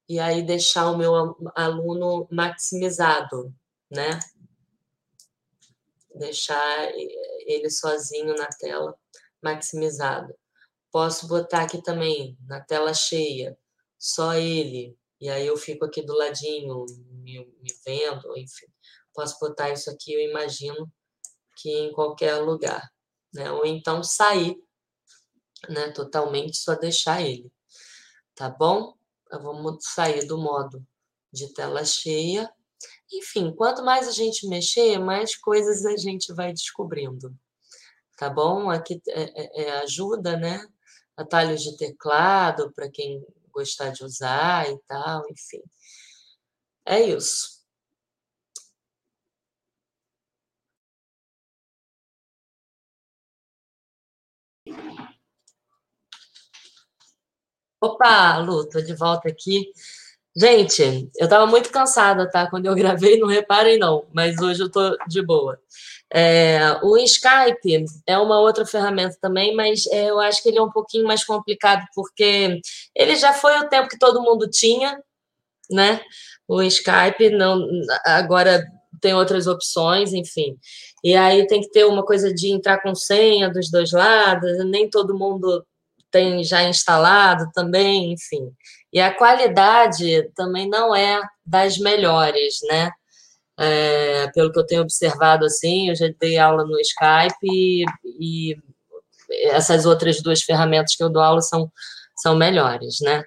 e aí deixar o meu aluno maximizado, né? Deixar ele sozinho na tela, maximizado. Posso botar aqui também, na tela cheia, só ele, e aí eu fico aqui do ladinho, me, me vendo, enfim. Posso botar isso aqui, eu imagino que em qualquer lugar né? Ou então sair, né? Totalmente, só deixar ele, tá bom? Vamos sair do modo de tela cheia. Enfim, quanto mais a gente mexer, mais coisas a gente vai descobrindo, tá bom? Aqui é, é, é ajuda, né? Atalhos de teclado para quem gostar de usar e tal, enfim. É isso. Opa, Lu, tô de volta aqui. Gente, eu tava muito cansada, tá? Quando eu [LAUGHS] gravei, não reparem não, mas hoje eu tô de boa. É, o Skype é uma outra ferramenta também, mas é, eu acho que ele é um pouquinho mais complicado, porque ele já foi o tempo que todo mundo tinha, né? O Skype não agora tem outras opções, enfim. E aí tem que ter uma coisa de entrar com senha dos dois lados, nem todo mundo tem já instalado também, enfim. E a qualidade também não é das melhores, né? É, pelo que eu tenho observado, assim, eu já dei aula no Skype e, e essas outras duas ferramentas que eu dou aula são, são melhores, né?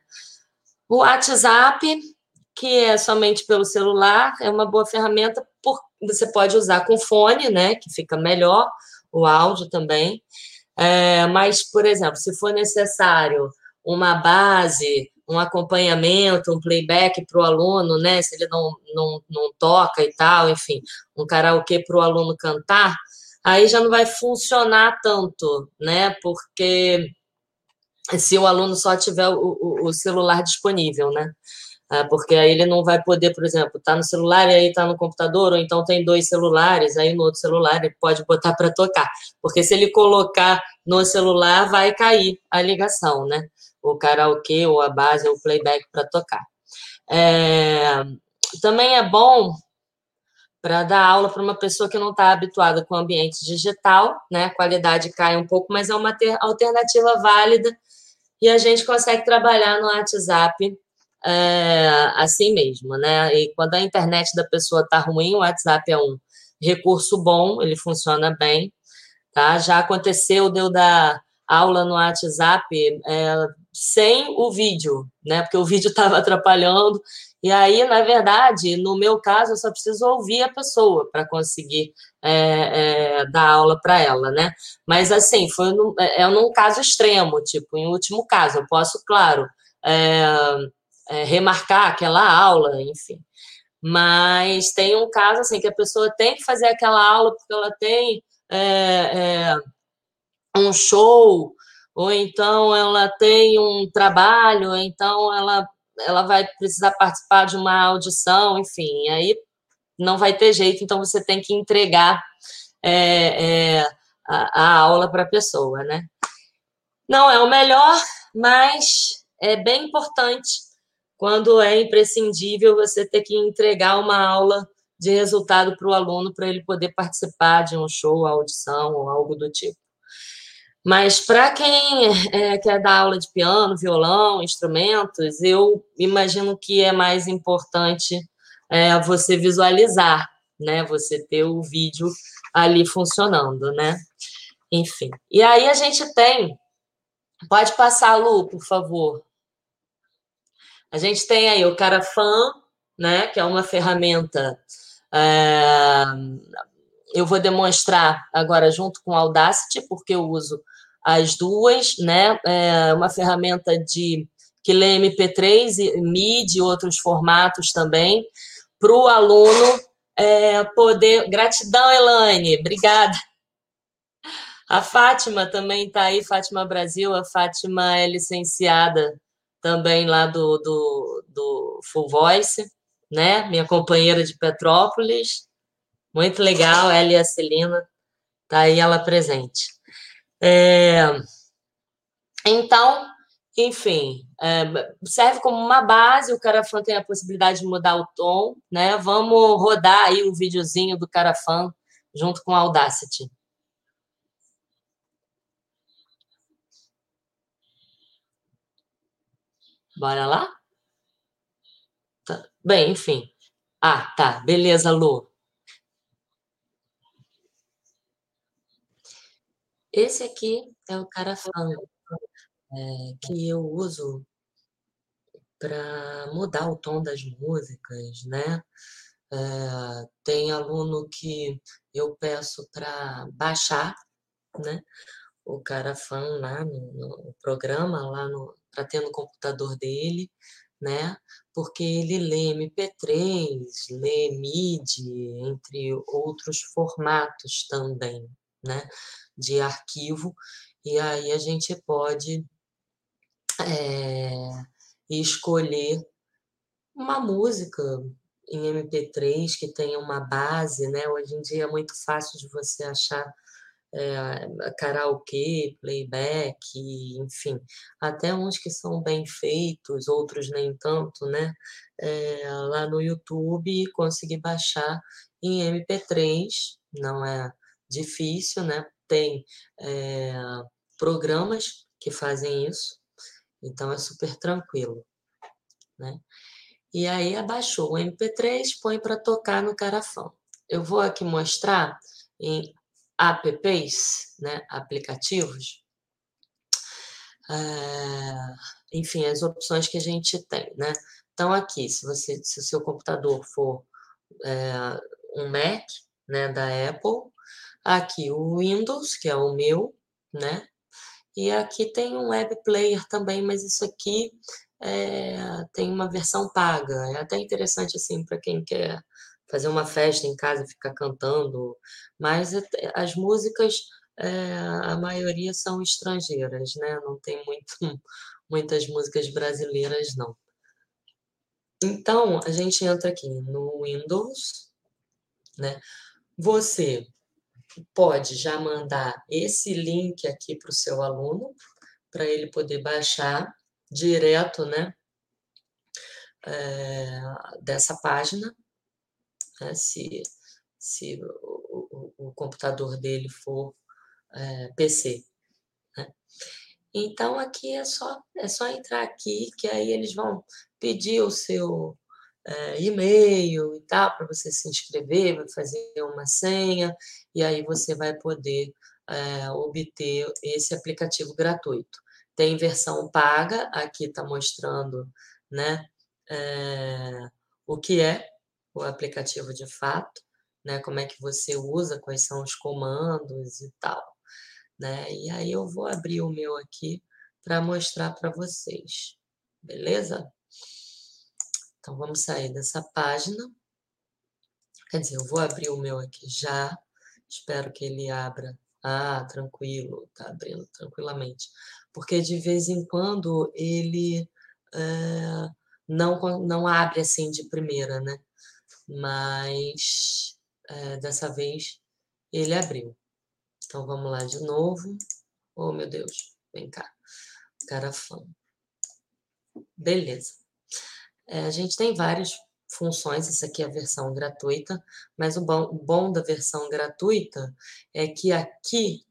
O WhatsApp, que é somente pelo celular, é uma boa ferramenta, por, você pode usar com fone, né, que fica melhor, o áudio também, é, mas, por exemplo, se for necessário uma base, um acompanhamento, um playback para o aluno, né? Se ele não, não, não toca e tal, enfim, um karaokê para o aluno cantar, aí já não vai funcionar tanto, né? Porque se o aluno só tiver o, o celular disponível, né? É, porque aí ele não vai poder, por exemplo, estar tá no celular e aí está no computador, ou então tem dois celulares, aí no outro celular ele pode botar para tocar. Porque se ele colocar no celular, vai cair a ligação, né? O karaokê, ou a base, ou o playback para tocar. É, também é bom para dar aula para uma pessoa que não está habituada com o ambiente digital, né? A qualidade cai um pouco, mas é uma alternativa válida e a gente consegue trabalhar no WhatsApp é, assim mesmo, né? E quando a internet da pessoa está ruim, o WhatsApp é um recurso bom, ele funciona bem, tá? Já aconteceu de eu dar aula no WhatsApp é, sem o vídeo, né? Porque o vídeo [LAUGHS] estava atrapalhando e aí, na verdade, no meu caso, eu só preciso ouvir a pessoa para conseguir é, é, dar aula para ela, né? Mas assim, foi é, é num caso extremo, tipo, em último caso, eu posso, claro, é, é, remarcar aquela aula, enfim. Mas tem um caso assim que a pessoa tem que fazer aquela aula porque ela tem é, um show, ou então ela tem um trabalho, então ela ela vai precisar participar de uma audição, enfim, aí não vai ter jeito, então você tem que entregar é, é, a, a, aula para a pessoa, né? Não é o melhor, mas é bem importante quando é imprescindível você ter que entregar uma aula de resultado para o aluno para ele poder participar de um show, audição ou algo do tipo. Mas para quem é, quer dar aula de piano, violão, instrumentos, eu imagino que é mais importante é, você visualizar, né? Você ter o vídeo ali funcionando, né? Enfim. E aí a gente tem. Pode passar, Lu, por favor. A gente tem aí o Carafan, né? Que é uma ferramenta. É, eu vou demonstrar agora junto com Audacity, porque eu uso as duas, né? É uma ferramenta de que lê MP3, MIDI e outros formatos também, para o aluno é, poder. Gratidão, Elaine, obrigada. A Fátima também está aí, Fátima Brasil, a Fátima é licenciada também lá do, do, do Full Voice, né? Minha companheira de Petrópolis. Muito legal, ela e a Celina, tá aí ela presente. É, então, enfim, é, serve como uma base, o Carafã tem a possibilidade de mudar o tom, né? Vamos rodar aí o videozinho do Carafã junto com a Audacity. Bora lá? Bem, enfim. Ah, tá. Beleza, Lu. Esse aqui é o Carafã, é, que eu uso para mudar o tom das músicas, né? É, tem aluno que eu peço para baixar, né? O Carafã lá no, no programa, lá para ter no computador dele, né? Porque ele lê MP3, lê MIDI, entre outros formatos também, né? de arquivo, e aí a gente pode é, escolher uma música em MP3 que tenha uma base, né? Hoje em dia é muito fácil de você achar é, karaokê, playback, enfim, até uns que são bem feitos, outros nem tanto, né? É, lá no YouTube consegui baixar em MP3, não é difícil, né? tem é, programas que fazem isso, então é super tranquilo. Né? E aí abaixou o MP3, põe para tocar no carafão. Eu vou aqui mostrar em apps, né, aplicativos, é, enfim, as opções que a gente tem, né? Então aqui, se você, se o seu computador for é, um Mac, né, da Apple, Aqui o Windows, que é o meu, né? E aqui tem um web player também, mas isso aqui é, tem uma versão paga. É até interessante assim para quem quer fazer uma festa em casa e ficar cantando. Mas é, as músicas, é, a maioria são estrangeiras, né? Não tem muito, [LAUGHS] muitas músicas brasileiras, não. Então, a gente entra aqui no Windows, né? Você pode já mandar esse link aqui para o seu aluno, para ele poder baixar direto, né? É, dessa página, né, se, se o, o, o, computador dele for é, PC. Né? Então, aqui é só, é só entrar aqui, que aí eles vão pedir o seu é, e-mail e tal, para você se inscrever, fazer uma senha, e aí você vai poder é, obter esse aplicativo gratuito. Tem versão paga, aqui está mostrando né, é, o que é o aplicativo de fato, né, como é que você usa, quais são os comandos e tal. Né? E aí eu vou abrir o meu aqui para mostrar para vocês, beleza? Então, vamos sair dessa página. Quer dizer, eu vou abrir o meu aqui já. Espero que ele abra. Ah, tranquilo, tá abrindo tranquilamente. Porque de vez em quando ele é, não, não abre assim de primeira, né? Mas é, dessa vez ele abriu. Então vamos lá de novo. Oh, meu Deus, vem cá. Garafão. Beleza. É, a gente tem várias funções, essa aqui é a versão gratuita, mas o bom, o bom da versão gratuita é que aqui,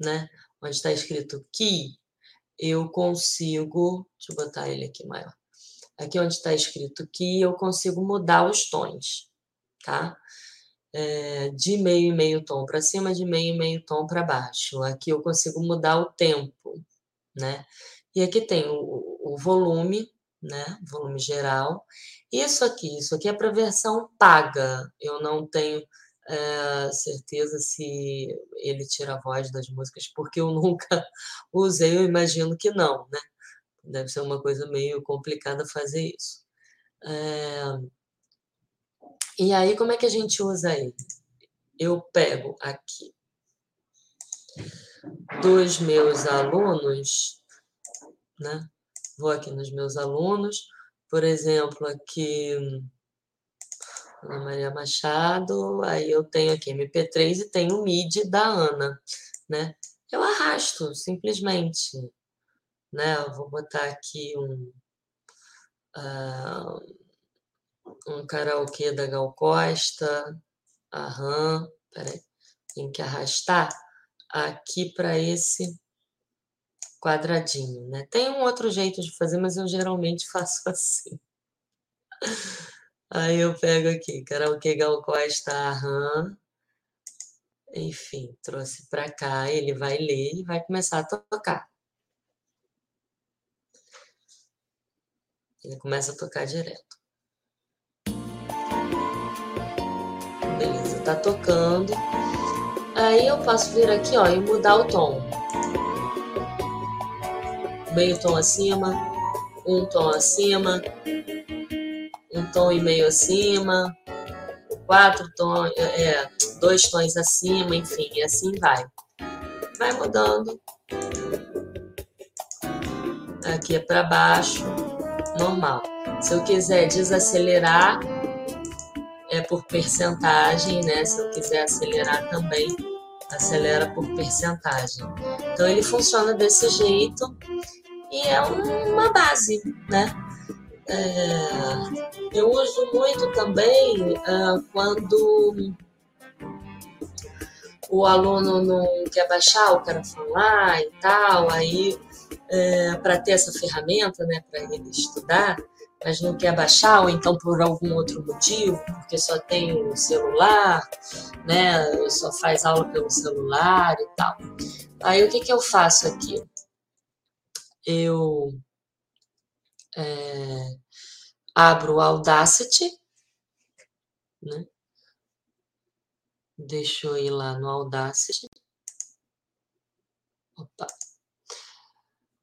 né, onde está escrito key, eu consigo, deixa eu botar ele aqui maior, aqui onde está escrito key, eu consigo mudar os tons, tá? É, de meio e meio tom para cima, de meio e meio tom para baixo. Aqui eu consigo mudar o tempo, né? E aqui tem o, o volume, né? Volume geral. Isso aqui, isso aqui é para versão paga. Eu não tenho é, certeza se ele tira a voz das músicas, porque eu [LAUGHS] nunca usei, eu imagino que não, né? Deve ser uma coisa meio complicada fazer isso. É... E aí, como é que a gente usa ele? Eu pego aqui dos meus alunos, né? Vou aqui nos meus alunos, por exemplo, aqui Ana Maria Machado, aí eu tenho aqui MP3 e tenho o MIDI da Ana, né? Eu arrasto, simplesmente, né? Eu vou botar aqui um, uh, um karaokê da Gal Costa, aham, peraí, tem que arrastar aqui para esse quadradinho, né? Tem um outro jeito de fazer, mas eu geralmente [LAUGHS] faço assim. Aí eu pego aqui, karaokê Gal Costa, aham. Enfim, trouxe para cá, ele vai ler e vai começar a tocar. Ele começa a tocar direto. Beleza, tá tocando. Aí eu posso vir aqui, ó, e mudar o tom meio tom acima, um tom acima, um tom e meio acima, quatro tons, é, dois tons acima, enfim, e assim vai. Vai mudando. Aqui é para baixo, normal. Se eu quiser desacelerar, é por percentagem, né? Se eu quiser acelerar também, acelera por percentagem. Então ele funciona desse jeito e é uma base, né? É, eu uso muito também é, quando o aluno não quer baixar, o cara falar e tal, aí é, para ter essa ferramenta, né, para ele estudar, mas não quer baixar, ou então por algum outro motivo, porque só tem o celular, né, só faz aula pelo celular e tal. Aí o que, que eu faço aqui? eu é, abro o Audacity, né? Deixa eu ir lá no Audacity. Opa.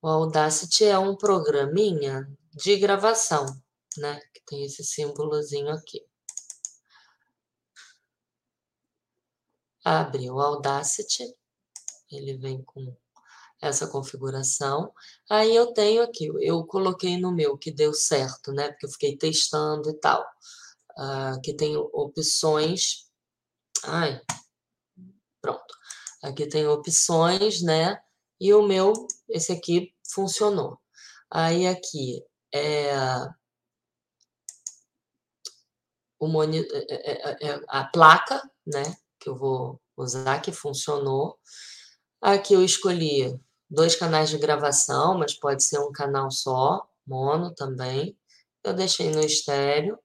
O Audacity é um programinha de gravação, né? Que tem esse símbolozinho aqui. Abre o Audacity, ele vem com essa configuração. Aí eu tenho aqui, eu coloquei no meu que deu certo, né? Porque eu fiquei testando e tal. Uh, que tem opções. Ai, Aqui tem opções, né? E o meu, esse aqui, funcionou. Aí aqui é o moni, é, é, é, a placa, né? Que eu vou usar, que funcionou. Aqui eu escolhi dois canais de gravação, mas pode ser um canal só, mono também. Eu deixei no estéreo.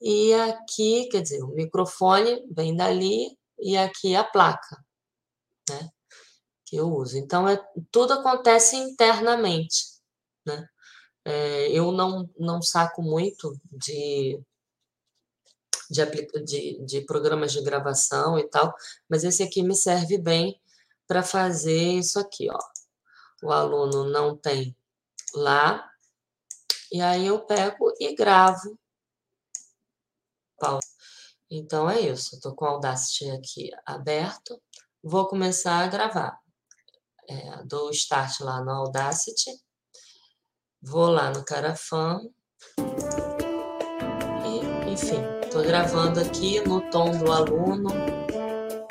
E aqui, quer dizer, o microfone vem dali e aqui a placa, né? Que eu uso. Então, é, tudo acontece internamente, né? É, eu não, não saco muito de, de, de, de programas de gravação e tal, mas esse aqui me serve bem para fazer isso aqui, ó. O aluno não tem lá, e aí eu pego e gravo. Então é isso, estou com o Audacity aqui aberto, vou começar a gravar. É, dou start lá no Audacity, vou lá no Carafan, e enfim, estou gravando aqui no tom do aluno,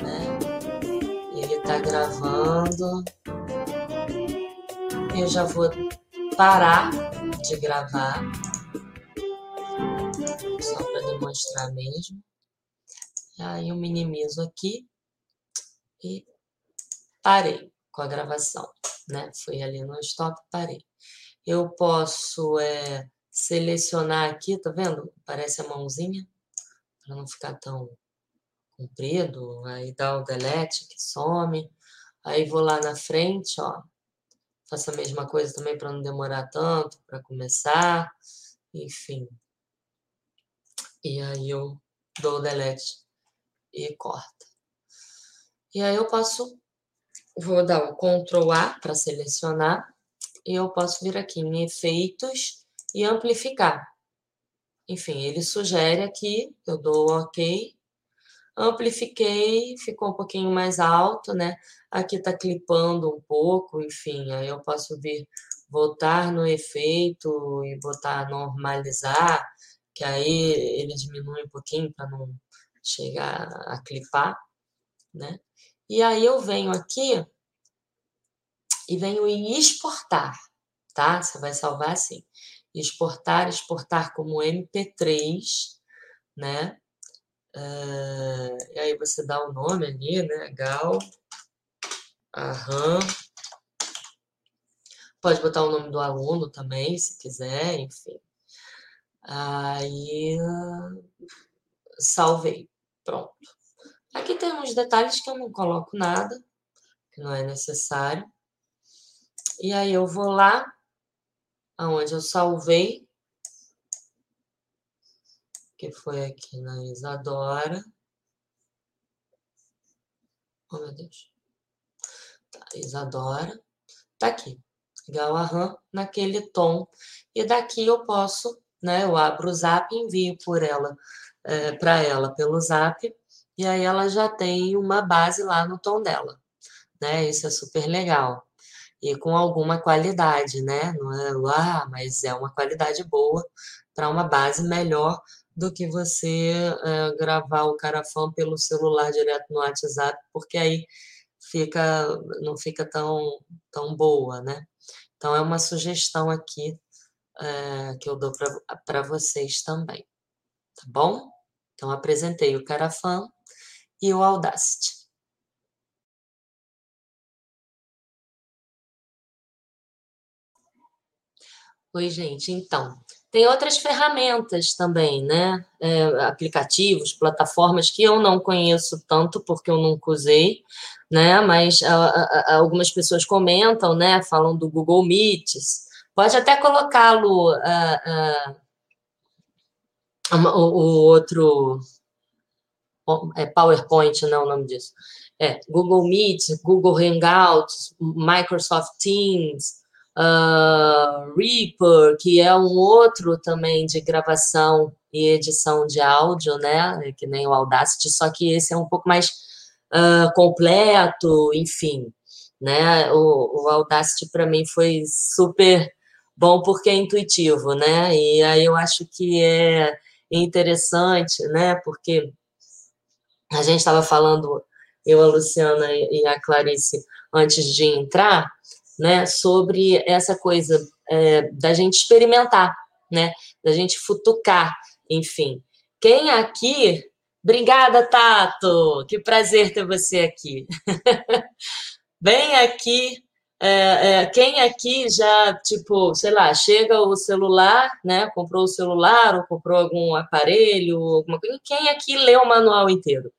né? Ele está gravando, eu já vou parar de gravar, só para demonstrar mesmo. Aí eu minimizo aqui e parei com a gravação, né? Fui ali no stop, parei. Eu posso é, selecionar aqui, tá vendo? Parece a mãozinha, para não ficar tão comprido. Aí dá o delete que some. Aí vou lá na frente, ó, Faço a mesma coisa também para não demorar tanto, para começar, enfim. E aí eu dou o delete e corta. E aí eu posso, vou dar o Ctrl A para selecionar, e eu posso vir aqui em efeitos e amplificar. Enfim, ele sugere aqui, eu dou OK, Amplifiquei, ficou um pouquinho mais alto, né? Aqui está clipando um pouco, enfim, aí eu posso vir voltar no efeito e botar normalizar, que aí ele diminui um pouquinho para não chegar a clipar, né? E aí eu venho aqui e venho em exportar, tá? Você vai salvar assim. Exportar, exportar como MP3, né? Uh, e aí você dá o nome ali, né? Gal, Aham. Pode botar o nome do aluno também, se quiser, enfim. Aí, salvei. Pronto. Aqui tem uns detalhes que eu não coloco nada, que não é necessário. E aí eu vou lá, aonde eu salvei, que foi aqui na Isadora. Oh, meu Deus. Tá, Isadora. Tá aqui. Galahan naquele tom. E daqui eu posso, né? Eu abro o zap envio por ela, é, para ela pelo zap. E aí ela já tem uma base lá no tom dela. Né? Isso é super legal. E com alguma qualidade, né? Não é, ah, mas é uma qualidade boa para uma base melhor do que você é, gravar o carafão pelo celular direto no WhatsApp, porque aí fica não fica tão, tão boa, né? Então é uma sugestão aqui é, que eu dou para vocês também, tá bom? Então apresentei o carafão e o Audacity. Oi, gente. Então, tem outras ferramentas também, né? É, aplicativos, plataformas que eu não conheço tanto porque eu nunca usei, né? Mas a, a, algumas pessoas comentam, né? Falam do Google Meets. Pode até colocá-lo o, o, outro é PowerPoint, não é o nome disso. É Google Meet, Google Hangouts, Microsoft Teams, uh, Reaper, que é um outro também de gravação e edição de áudio, né? Que nem o Audacity, só que esse é um pouco mais uh, completo, enfim, né? O, o Audacity para mim foi super bom porque é intuitivo, né? E aí eu acho que é interessante, né? Porque a gente estava falando eu, a Luciana e a Clarice, antes de entrar, né, sobre essa coisa é, da gente experimentar, né, da gente futucar, enfim. Quem aqui. Obrigada, Tato! Que prazer ter você aqui. [LAUGHS] Vem aqui. É, é, quem aqui já, tipo, sei lá, chega o celular, né? Comprou o celular ou comprou algum aparelho, alguma coisa. Quem aqui lê o manual inteiro?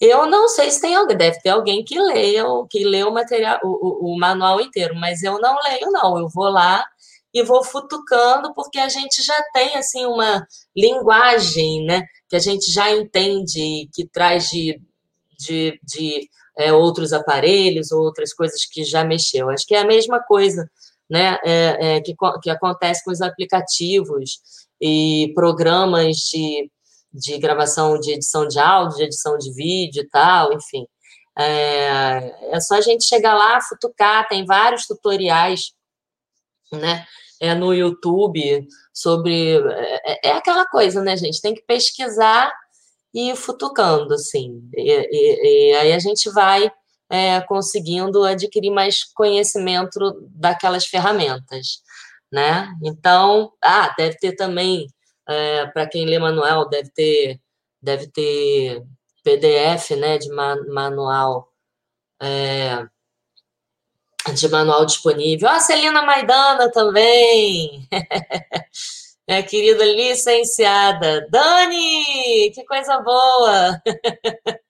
Eu não sei se tem alguém, deve ter alguém que leia, que lê o material, o, o, o manual inteiro, mas eu não leio, não. Eu vou lá e vou futucando, porque a gente já tem assim uma linguagem, né? Que a gente já entende, que traz de, de, de é, outros aparelhos, outras coisas que já mexeu. Acho que é a mesma coisa, né? É, é, que, que acontece com os aplicativos e programas de de gravação de edição de áudio, de edição de vídeo e tal, enfim. É, é só a gente chegar lá, futucar, tem vários tutoriais, né? É no YouTube sobre. É, é aquela coisa, né, gente? Tem que pesquisar e futucando, assim. E, e, e aí a gente vai é, conseguindo adquirir mais conhecimento daquelas ferramentas, né? Então, ah, deve ter também é, para quem lê manual, deve ter, deve ter PDF, né, de manual, é, de manual disponível. a Celina Maidana também, [LAUGHS] minha querida licenciada. Dani, que coisa boa! [LAUGHS]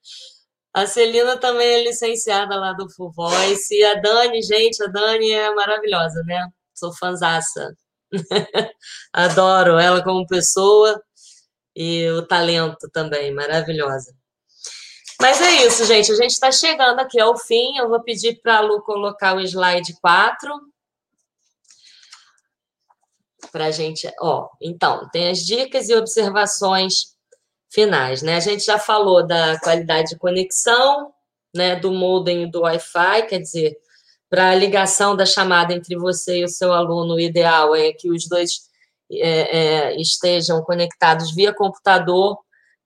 A Celina também é licenciada lá do Full Voice. E a Dani, gente, a Dani é maravilhosa, né? Sou fanzaça. [LAUGHS] Adoro ela como pessoa e o talento também, maravilhosa. Mas é isso, gente. A gente está chegando aqui ao fim. Eu vou pedir para a Lu colocar o slide 4. Para a gente. Ó, então, tem as dicas e observações finais, né? A gente já falou da qualidade de conexão, né? Do modem e do Wi-Fi, quer dizer, para a ligação da chamada entre você e o seu aluno, o ideal é que os dois é, é, estejam conectados via computador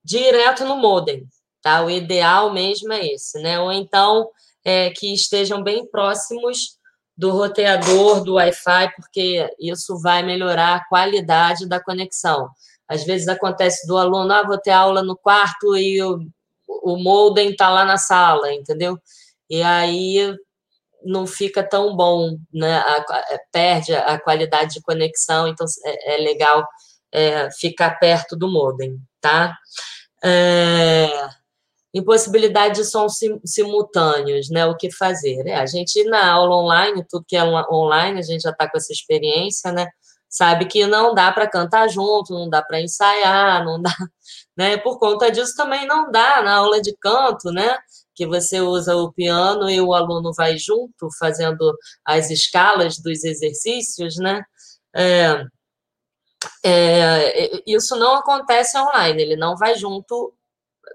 direto no modem, tá? O ideal mesmo é esse, né? Ou então é, que estejam bem próximos do roteador do Wi-Fi, porque isso vai melhorar a qualidade da conexão. Às vezes acontece do aluno, ah, vou ter aula no quarto e o, o modem está lá na sala, entendeu? E aí não fica tão bom, né? A, a, perde a qualidade de conexão, então é, é legal é, ficar perto do modem, tá? É, impossibilidade de sons sim, simultâneos, né? O que fazer? É, a gente na aula online, tudo que é online, a gente já está com essa experiência, né? Sabe que não dá para cantar junto, não dá para ensaiar, não dá, [LAUGHS] né? Por conta disso também não dá na aula de canto, né? que você usa o piano e o aluno vai junto fazendo as escalas dos exercícios, né? É, é, isso não acontece online, ele não vai junto,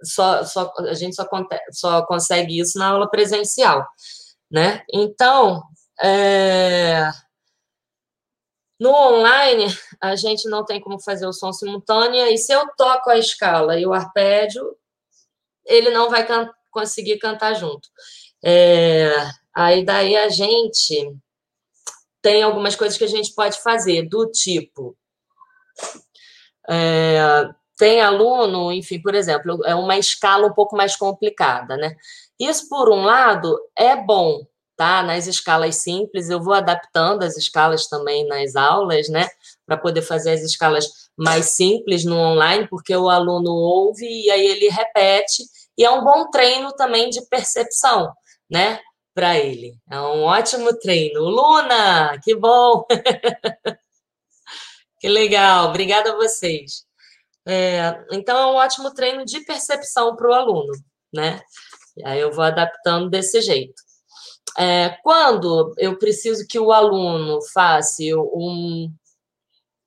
só, só, a gente só, só consegue isso na aula presencial, né? Então, é, no online, a gente não tem como fazer o som simultâneo, e se eu toco a escala e o arpédio, ele não vai cantar conseguir cantar junto. É, aí daí a gente tem algumas coisas que a gente pode fazer, do tipo. É, tem aluno, enfim, por exemplo, é uma escala um pouco mais complicada, né? Isso, por um lado, é bom, tá? Nas escalas simples, eu vou adaptando as escalas também nas aulas, né? Para poder fazer as escalas mais simples no online, porque o aluno ouve e aí ele repete e é um bom treino também de percepção, né? Para ele. É um ótimo treino. Luna, que bom! [LAUGHS] que legal, obrigada a vocês. É, então, é um ótimo treino de percepção para o aluno, né? E aí eu vou adaptando desse jeito. É, quando eu preciso que o aluno faça um,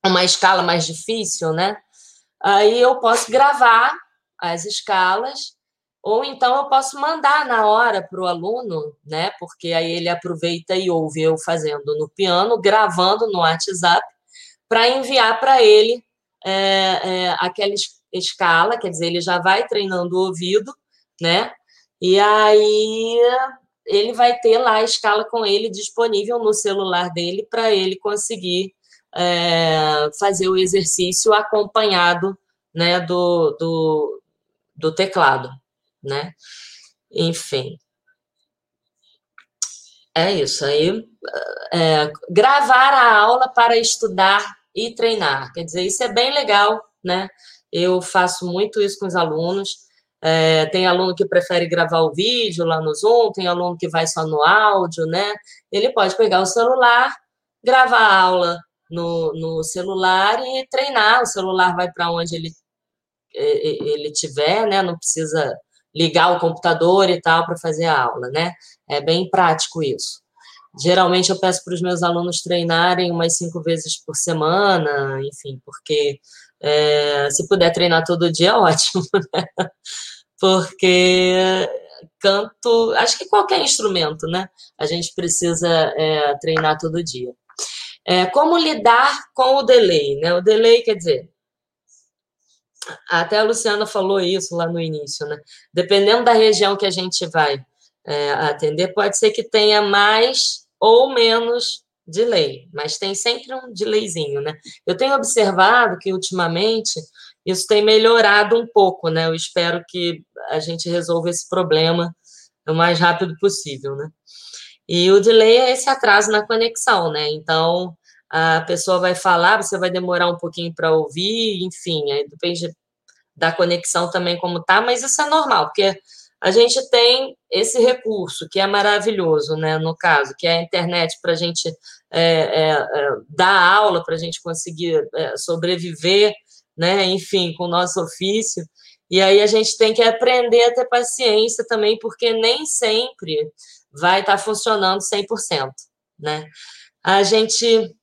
uma escala mais difícil, né? Aí eu posso gravar as escalas ou então eu posso mandar na hora para o aluno, né? Porque aí ele aproveita e ouve eu fazendo no piano, gravando no WhatsApp, para enviar para ele é, é, aquela escala, quer dizer, ele já vai treinando o ouvido, né? E aí ele vai ter lá a escala com ele disponível no celular dele para ele conseguir é, fazer o exercício acompanhado né, do, do, do teclado, né? Enfim. É isso aí. É, gravar a aula para estudar e treinar. Quer dizer, isso é bem legal, né? Eu faço muito isso com os alunos. É, tem aluno que prefere gravar o vídeo lá no Zoom, tem aluno que vai só no áudio, né? Ele pode pegar o celular, gravar a aula no, no celular e treinar. O celular vai para onde ele, ele tiver, né? Não precisa ligar o computador e tal para fazer a aula, né? É bem prático isso. Geralmente eu peço para os meus alunos treinarem umas cinco vezes por semana, enfim, porque é, se puder treinar todo dia, ótimo, [LAUGHS] né? Porque canto, acho que qualquer instrumento, né? A gente precisa é, treinar todo dia. É, como lidar com o delay, né? O delay quer dizer, até a Luciana falou isso lá no início, né? Dependendo da região que a gente vai é, atender, pode ser que tenha mais ou menos delay, mas tem sempre um delayzinho, né? Eu tenho observado que ultimamente isso tem melhorado um pouco, né? Eu espero que a gente resolva esse problema o mais rápido possível, né? E o delay é esse atraso na conexão, né? Então a pessoa vai falar, você vai demorar um pouquinho para ouvir, enfim, aí depende da conexão também como tá, mas isso é normal, porque a gente tem esse recurso que é maravilhoso, né? No caso, que é a internet para a gente é, é, é, dar aula, para a gente conseguir é, sobreviver, né? Enfim, com o nosso ofício. E aí a gente tem que aprender a ter paciência também, porque nem sempre vai estar tá funcionando 100%, né? A gente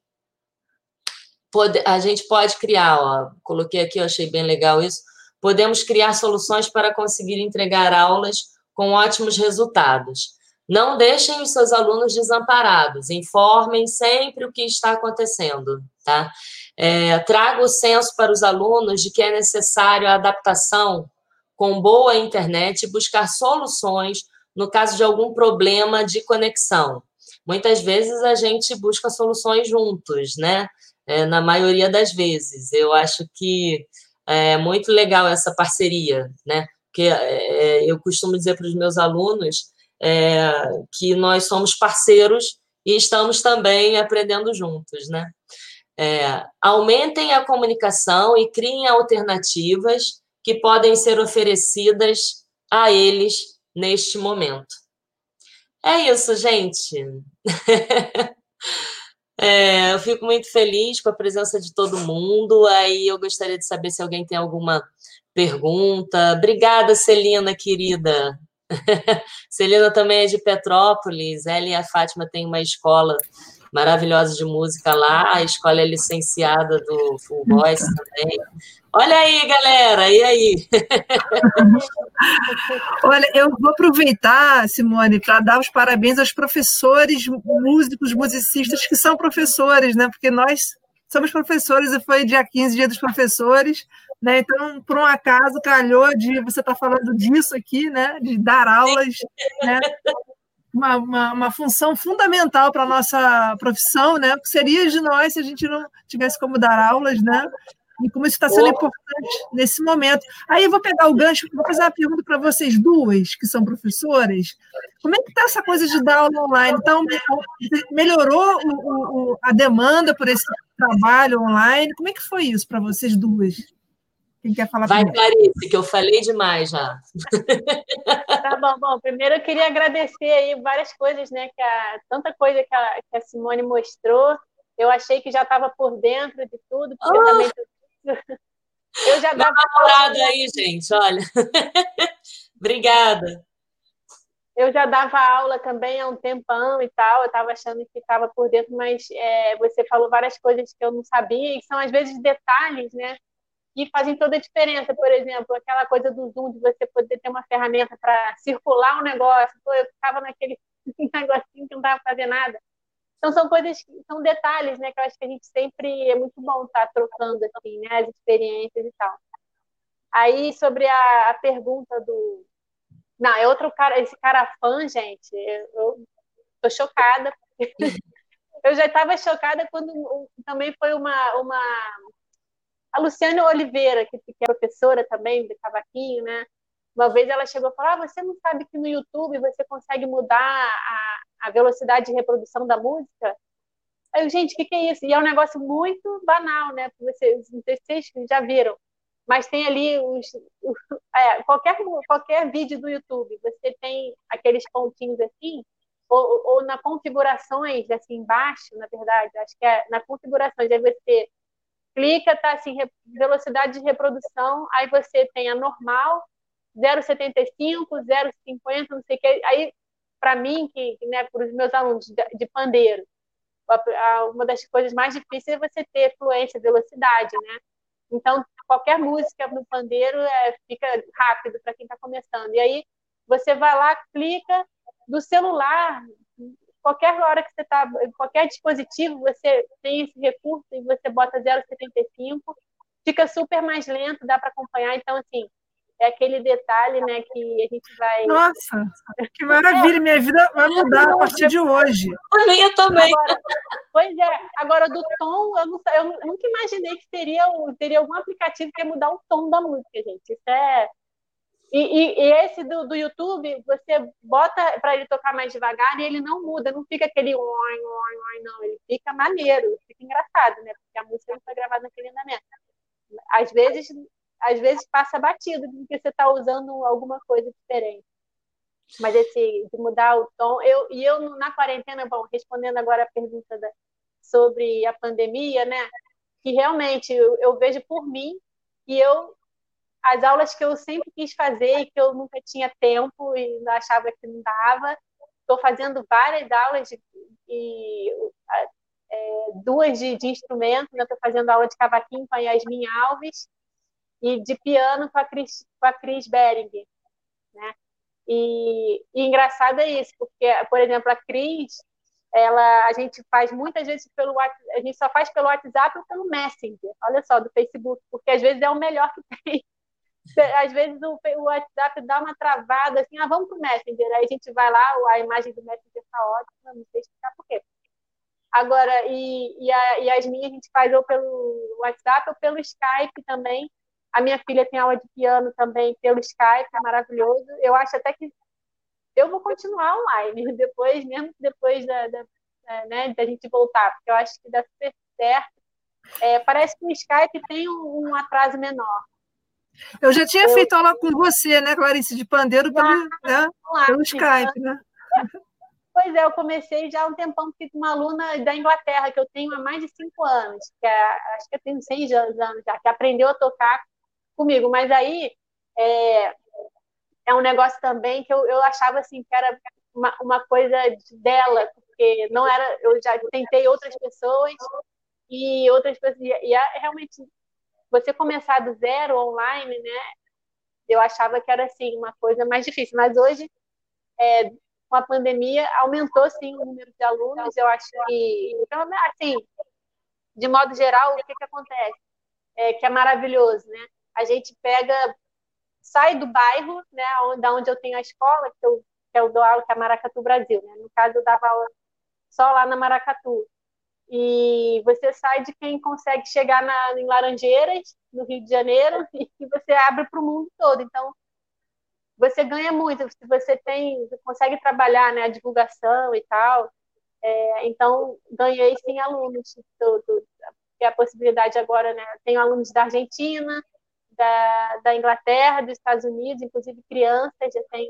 pode, a gente pode criar, ó, coloquei aqui, eu achei bem legal isso, podemos criar soluções para conseguir entregar aulas com ótimos resultados. Não deixem os seus alunos desamparados, informem sempre o que está acontecendo, tá? É, traga o senso para os alunos de que é necessário a adaptação com boa internet e buscar soluções no caso de algum problema de conexão. Muitas vezes a gente busca soluções juntos, né? É, na maioria das vezes. Eu acho que é muito legal essa parceria, né? Porque é, eu costumo dizer para os meus alunos é, que nós somos parceiros e estamos também aprendendo juntos, né? É, aumentem a comunicação e criem alternativas que podem ser oferecidas a eles neste momento. É isso, gente. [LAUGHS] É, eu fico muito feliz com a presença de todo mundo. Aí eu gostaria de saber se alguém tem alguma pergunta. Obrigada, Celina, querida. [LAUGHS] Celina também é de Petrópolis. Ela e a Fátima têm uma escola maravilhosa de música lá. A escola é licenciada do Full Voice também. Olha aí, galera, e aí? [LAUGHS] Olha, eu vou aproveitar, Simone, para dar os parabéns aos professores, músicos, musicistas que são professores, né? Porque nós somos professores e foi dia 15, dia dos professores, né? Então, por um acaso, calhou de você estar tá falando disso aqui, né? De dar aulas, né? Uma, uma, uma, função fundamental para a nossa profissão, né? Que seria de nós se a gente não tivesse como dar aulas, né? e como isso está sendo importante nesse momento. Aí eu vou pegar o gancho, vou fazer uma pergunta para vocês duas, que são professoras. Como é que está essa coisa de dar aula online? Então, melhorou o, o, a demanda por esse trabalho online? Como é que foi isso para vocês duas? Quem quer falar Vai, Clarice, que eu falei demais já. Tá bom, bom. Primeiro eu queria agradecer aí várias coisas, né? Que a, tanta coisa que a, que a Simone mostrou. Eu achei que já estava por dentro de tudo, porque oh! também [LAUGHS] eu já dava. namorado aí, gente, olha. [LAUGHS] Obrigada. Eu já dava aula também há um tempão e tal, eu estava achando que estava por dentro, mas é, você falou várias coisas que eu não sabia, e são às vezes detalhes, né? Que fazem toda a diferença. Por exemplo, aquela coisa do Zoom, de você poder ter uma ferramenta para circular um negócio. eu ficava naquele [LAUGHS] negocinho que não estava fazendo nada. Então são coisas, são detalhes, né, que eu acho que a gente sempre é muito bom estar tá trocando assim, né, as experiências e tal. Aí sobre a, a pergunta do, Não, é outro cara, esse cara fã, gente, eu tô chocada. [LAUGHS] eu já estava chocada quando também foi uma, uma a Luciana Oliveira, que, que é professora também do cavaquinho, né? Uma vez ela chegou e falou: ah, você não sabe que no YouTube você consegue mudar a, a velocidade de reprodução da música? Aí gente, o que, que, é isso? E é um negócio muito banal, né? Vocês, vocês já viram, mas tem ali os, os é, qualquer, qualquer vídeo do YouTube, você tem aqueles pontinhos assim, ou, ou na configurações, assim, embaixo, na verdade, acho que é na configurações, aí você clica, tá assim, velocidade de reprodução, aí você tem a normal, 0,75, 0,50, não sei o que. Aí, para mim, que, né, para os meus alunos de, de pandeiro, uma das coisas mais difíceis é você ter fluência, velocidade, né? Então, qualquer música no pandeiro é, fica rápido para quem está começando. E aí, você vai lá, clica do celular, qualquer hora que você está, qualquer dispositivo, você tem esse recurso e você bota 0,75, fica super mais lento, dá para acompanhar. Então, assim, é aquele detalhe, né, que a gente vai. Nossa, que maravilha! Minha vida vai mudar a partir de hoje. A minha também. Agora, pois é, agora do tom, eu, não, eu nunca imaginei que teria, teria algum aplicativo que ia mudar o tom da música, gente. Isso é. E, e, e esse do, do YouTube, você bota para ele tocar mais devagar e ele não muda, não fica aquele oi, oi, oi, não. Ele fica maneiro, fica engraçado, né? Porque a música não foi gravada naquele andamento. Às vezes às vezes passa batido porque você está usando alguma coisa diferente. Mas esse de mudar o tom, eu e eu na quarentena, bom, respondendo agora a pergunta da, sobre a pandemia, né? Que realmente eu, eu vejo por mim e eu as aulas que eu sempre quis fazer e que eu nunca tinha tempo e achava que não dava, estou fazendo várias aulas de, é, duas de, de instrumento, estou né? fazendo aula de cavaquinho com a Yasmin Alves e de piano com a Chris, com a Chris Bering, né? E, e engraçado é isso, porque, por exemplo, a Cris, ela, a gente faz muitas vezes pelo a gente só faz pelo WhatsApp ou pelo Messenger, olha só, do Facebook, porque às vezes é o melhor que tem. Às vezes o, o WhatsApp dá uma travada, assim, ah, vamos pro Messenger, aí a gente vai lá, a imagem do Messenger está ótima, não sei explicar por quê. Agora, e, e, a, e as minhas a gente faz ou pelo WhatsApp ou pelo Skype também, a minha filha tem aula de piano também pelo Skype, é maravilhoso. Eu acho até que eu vou continuar online, [LAUGHS] depois, mesmo depois da, da, da, né, da gente voltar, porque eu acho que dá super certo. É, parece que o Skype tem um, um, atraso menor. Eu já tinha eu... feito aula com você, né, Clarice, de pandeiro pelo, né, pelo Skype, né? Pois é, eu comecei já há um tempão, porque com uma aluna da Inglaterra, que eu tenho há mais de cinco anos, que é, acho que eu tenho seis anos já, que aprendeu a tocar comigo. Mas aí é, é um negócio também que eu, eu achava assim que era uma, uma coisa dela, porque não era. Eu já tentei outras pessoas e outras pessoas. E é, realmente você começar do zero online, né? Eu achava que era assim uma coisa mais difícil, mas hoje é, com a pandemia aumentou sim o número de alunos. Eu acho que assim, de modo geral, o que que acontece? É, que é maravilhoso, né? a gente pega, sai do bairro, né, onde, onde eu tenho a escola, que eu, que eu dou aula, que é a Maracatu Brasil, né? No caso, eu dava aula só lá na Maracatu. E você sai de quem consegue chegar na, em Laranjeiras, no Rio de Janeiro, [LAUGHS] e você abre para o mundo todo. Então, você ganha muito, se você tem, você consegue trabalhar né, a divulgação e tal. É, então, ganhei sim alunos, do, do, a possibilidade agora, né? Tenho alunos da Argentina, da, da Inglaterra, dos Estados Unidos, inclusive crianças, já tem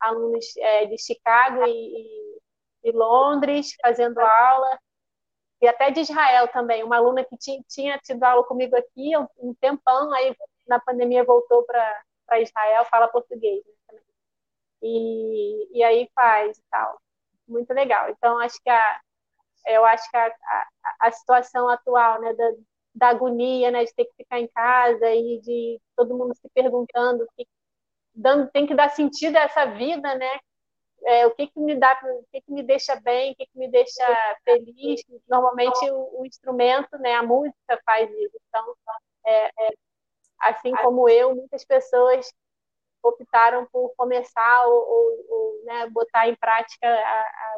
alunos é, de Chicago e, e, Londres fazendo aula, e até de Israel também, uma aluna que tinha, tinha tido aula comigo aqui um, tempão, aí na pandemia voltou para Israel, fala português né, também. E, e aí faz e tal. Muito legal. Então, acho que a, eu acho que a, a, a situação atual né, da, da agonia, né, de ter que ficar em casa e de todo mundo se perguntando que dando tem que dar sentido a essa vida, né? É, o que que me dá, o que que me deixa bem, o que que me deixa feliz. Normalmente o, o instrumento, né, a música faz isso. Então, é, é, assim como eu, muitas pessoas optaram por começar ou, ou, ou né, botar em prática a, a,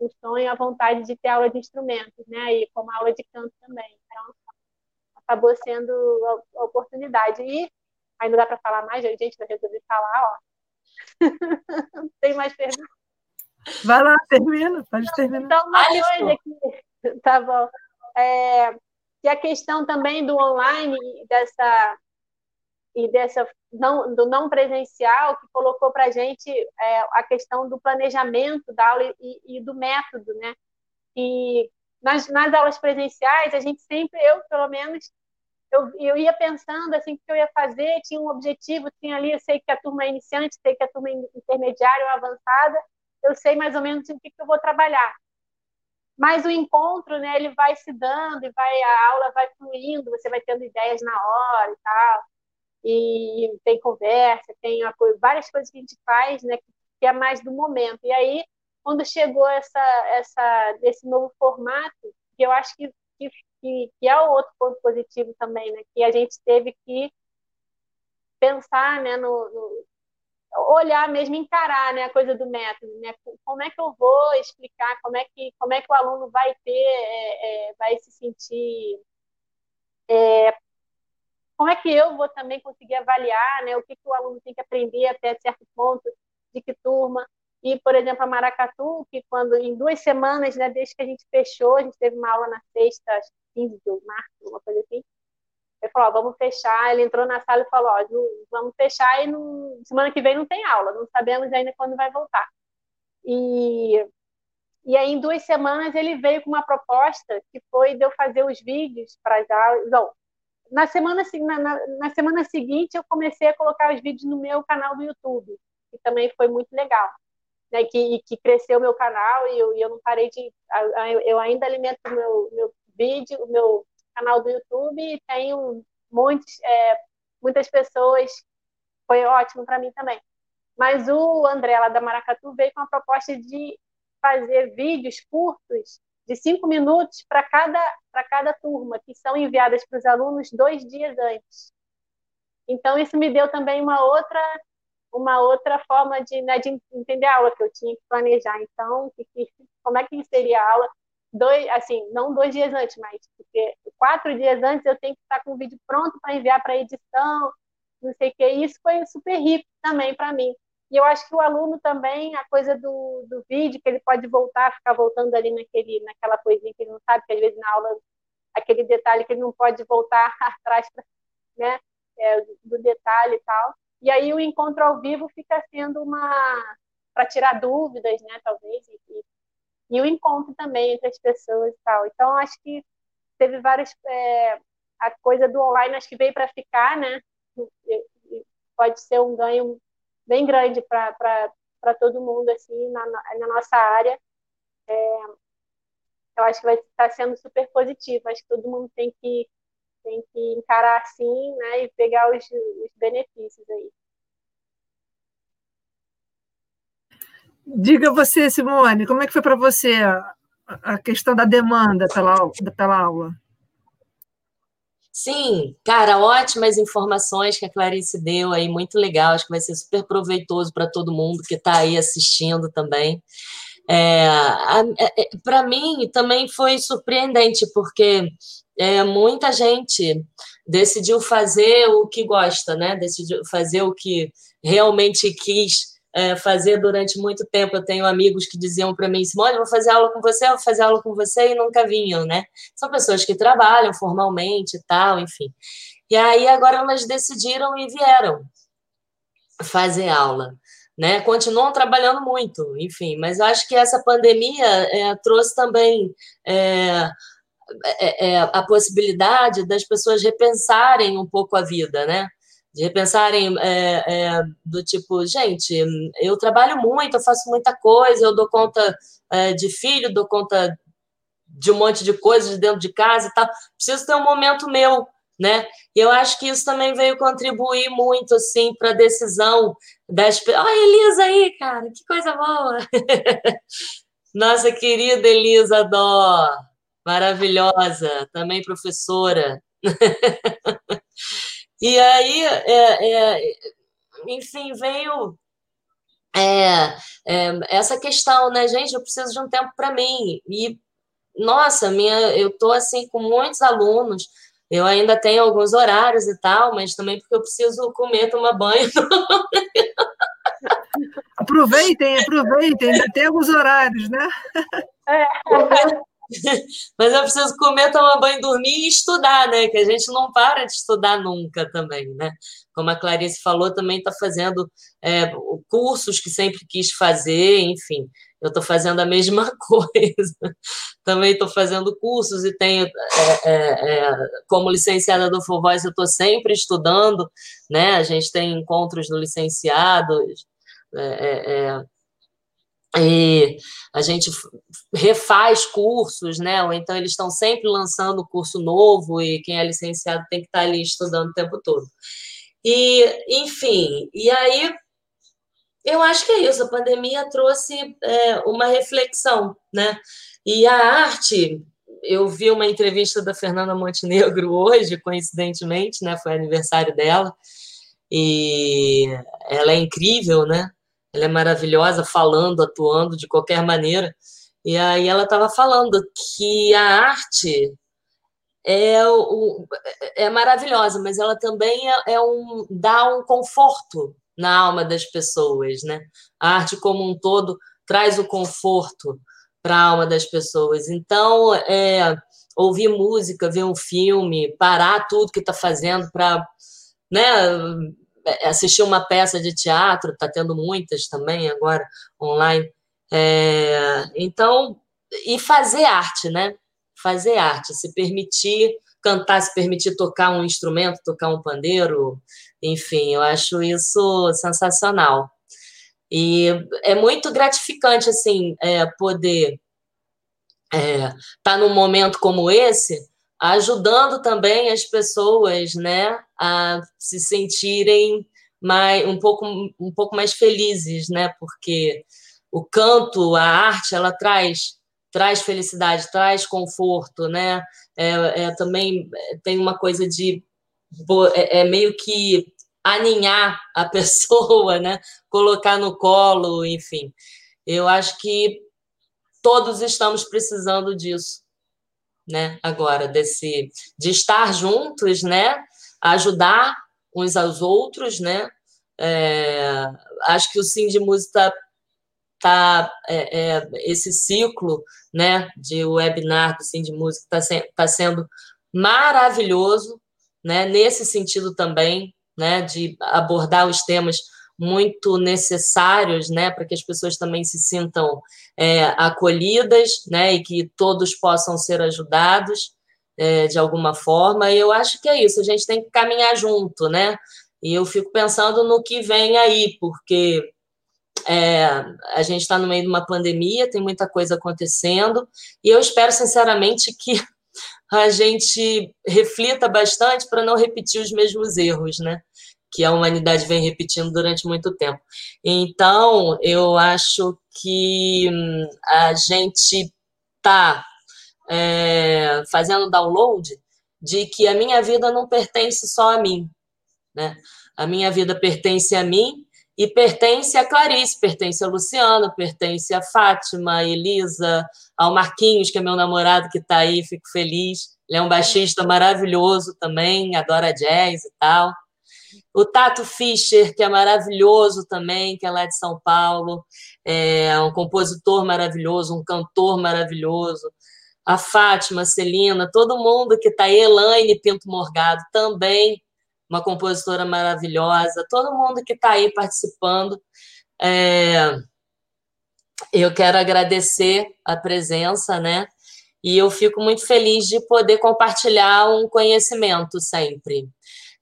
o sonho, a vontade de ter aula de instrumentos, né? E como aula de canto também. Então, acabou sendo a, a oportunidade. E ainda dá para falar mais, gente, eu resolvi falar, ó. Tem mais perguntas? Vai lá, termina, pode terminar. Então, uma coisa que. [LAUGHS] Tá bom. É, e a questão também do online, dessa e dessa não, do não presencial que colocou para a gente é, a questão do planejamento da aula e, e do método, né? E nas, nas, aulas presenciais a gente sempre, eu pelo menos, eu, eu ia pensando assim o que eu ia fazer, tinha um objetivo, tinha ali, eu sei que a turma é iniciante, sei que a turma é intermediária ou avançada, eu sei mais ou menos o que, que eu vou trabalhar. Mas o encontro, né, ele vai se dando e vai a aula vai fluindo, você vai tendo ideias na hora e tal e tem conversa, tem apoio, várias coisas que a gente faz, né, que é mais do momento. E aí, quando chegou essa, essa, esse novo formato, que eu acho que, que, que é o outro ponto positivo também, né, que a gente teve que pensar, né, no, no olhar mesmo, encarar, né, a coisa do método, né, como é que eu vou explicar, como é que, como é que o aluno vai ter, é, é, vai se sentir é, como é que eu vou também conseguir avaliar né, o que, que o aluno tem que aprender até certo ponto, de que turma. E, por exemplo, a Maracatu, que quando em duas semanas, né, desde que a gente fechou, a gente teve uma aula na sexta, acho 15 de março, uma coisa assim, ele falou, ó, vamos fechar, ele entrou na sala e falou, ó, vamos fechar e no, semana que vem não tem aula, não sabemos ainda quando vai voltar. E, e aí, em duas semanas, ele veio com uma proposta que foi de eu fazer os vídeos para as aulas, não, na semana, na, na, semana seguinte, eu comecei a colocar os vídeos no meu canal do YouTube, que também foi muito legal. Né, que, que cresceu meu canal e eu, e eu não parei de. Eu ainda alimento meu, meu vídeo, o meu canal do YouTube e tenho muitos, é, muitas pessoas. Foi ótimo para mim também. Mas o André, lá da Maracatu, veio com a proposta de fazer vídeos curtos de cinco minutos para cada, cada turma, que são enviadas para os alunos dois dias antes. Então, isso me deu também uma outra, uma outra forma de, né, de entender a aula que eu tinha que planejar. Então, que, que, como é que seria a aula? Dois, assim, não dois dias antes, mas porque quatro dias antes eu tenho que estar com o vídeo pronto para enviar para edição, não sei o que. Isso foi super rico também para mim. E eu acho que o aluno também, a coisa do, do vídeo, que ele pode voltar, ficar voltando ali naquele, naquela coisinha que ele não sabe, que às vezes na aula, aquele detalhe que ele não pode voltar [LAUGHS] atrás, né, é, do detalhe e tal. E aí o encontro ao vivo fica sendo uma. para tirar dúvidas, né, talvez, e, e o encontro também entre as pessoas e tal. Então, acho que teve várias. É, a coisa do online acho que veio para ficar, né? Pode ser um ganho bem grande para todo mundo assim na, na nossa área. É, eu acho que vai estar sendo super positivo. Acho que todo mundo tem que tem que encarar assim, né, e pegar os, os benefícios aí. Diga você, Simone, como é que foi para você a, questão da demanda pela, pela aula? Sim, cara, ótimas informações que a Clarice deu aí, muito legal. Acho que vai ser super proveitoso para todo mundo que está aí assistindo também. É, é, para mim também foi surpreendente, porque é, muita gente decidiu fazer o que gosta, né? Decidiu fazer o que realmente quis é, fazer durante muito tempo. Eu tenho amigos que diziam para mim, Simone, vou fazer aula com você, vou fazer aula com você, e nunca vinham, né? São pessoas que trabalham formalmente e tal, enfim. E aí agora elas decidiram e vieram fazer aula. Né, continuam trabalhando muito, enfim, mas eu acho que essa pandemia é, trouxe também é, é, é a possibilidade das pessoas repensarem um pouco a vida, né? De repensarem é, é, do tipo, gente, eu trabalho muito, eu faço muita coisa, eu dou conta é, de filho, dou conta de um monte de coisas dentro de casa e tal, preciso ter um momento meu, né? E eu acho que isso também veio contribuir muito, assim, para a decisão das... Olha a Elisa aí, cara, que coisa boa! [LAUGHS] Nossa querida Elisa Dó, maravilhosa, também professora. [LAUGHS] E aí, é, é, enfim, veio é, é, essa questão, né, gente? Eu preciso de um tempo para mim. E, nossa, minha, eu tô assim com muitos alunos. Eu ainda tenho alguns horários e tal, mas também porque eu preciso comer, tomar banho. [LAUGHS] aproveitem, aproveitem, ainda tem alguns horários, né? É. [LAUGHS] Mas eu preciso comer, tomar banho, dormir e estudar, né? Que a gente não para de estudar nunca também, né? Como a Clarice falou, também está fazendo é, cursos que sempre quis fazer, enfim. Eu estou fazendo a mesma [LAUGHS] coisa. também estou fazendo cursos e tenho, é, é, é como licenciada do Full Voice, eu estou sempre estudando, né? A gente tem encontros do licenciados, é, é, e a gente refaz cursos, né? Ou então eles estão sempre lançando curso novo e quem é licenciado tem que estar ali estudando o tempo todo. E, enfim, e aí eu acho que é isso. A pandemia trouxe é, uma reflexão, né? E a arte, eu vi uma entrevista da Fernanda Montenegro [LAUGHS] hoje, coincidentemente, né? Foi aniversário dela. E ela é incrível, né? Ela é maravilhosa, falando, atuando de qualquer maneira. E aí ela estava falando que a arte é, o, é maravilhosa, mas ela também é, é, um dá um conforto na alma das pessoas, né? A arte como um todo traz o conforto para a alma das pessoas. Então, é, ouvir música, ver um filme, parar tudo que está fazendo para né, assistir uma peça de teatro, está tendo muitas também agora online. É, então, e fazer arte, né? Fazer arte, se permitir cantar, se permitir tocar um instrumento, tocar um pandeiro, enfim, eu acho isso sensacional. E é muito gratificante, assim, é, poder estar é, tá num momento como esse, ajudando também as pessoas, né, a se sentirem mais, um, pouco, um pouco mais felizes, né, porque o canto, a arte, ela traz traz felicidade, traz conforto, né, é, é também tem uma coisa de é, é meio que aninhar a [LAUGHS] pessoa, né, colocar no colo, enfim. Eu acho que todos estamos precisando disso né? Agora, desse de estar juntos, né? Ajudar uns aos outros, né? É, acho que o Sim de Música tá é, é, esse ciclo, né? De webinar do Sim de Música está se, tá sendo maravilhoso, né? Nesse sentido também, né? De abordar os temas muito necessários, né, para que as pessoas também se sintam é, acolhidas, né, e que todos possam ser ajudados é, de alguma forma. E eu acho que é isso. A gente tem que caminhar junto, né? E eu fico pensando no que vem aí, porque é, a gente está no meio de uma pandemia, tem muita coisa acontecendo, e eu espero sinceramente [LAUGHS] que a gente reflita bastante para não repetir os mesmos erros, né? que a humanidade vem repetindo durante muito tempo. Então, eu acho que hum, a gente está é, fazendo download de que a minha vida não pertence só a mim. Né? A minha vida pertence a mim e pertence a Clarice, pertence a Luciano, pertence a Fátima, a Elisa, ao Marquinhos, que é meu namorado que está aí, fico feliz. Ele é um baixista maravilhoso também, adora jazz e tal. O Tato Fischer, que é maravilhoso também, que é lá de São Paulo, é um compositor maravilhoso, um cantor maravilhoso. A Fátima, a Celina, todo mundo que está Elaine Pinto Morgado, também uma compositora maravilhosa, todo mundo que está aí participando. É... Eu quero agradecer a presença, né? E eu fico muito feliz de poder compartilhar um conhecimento sempre.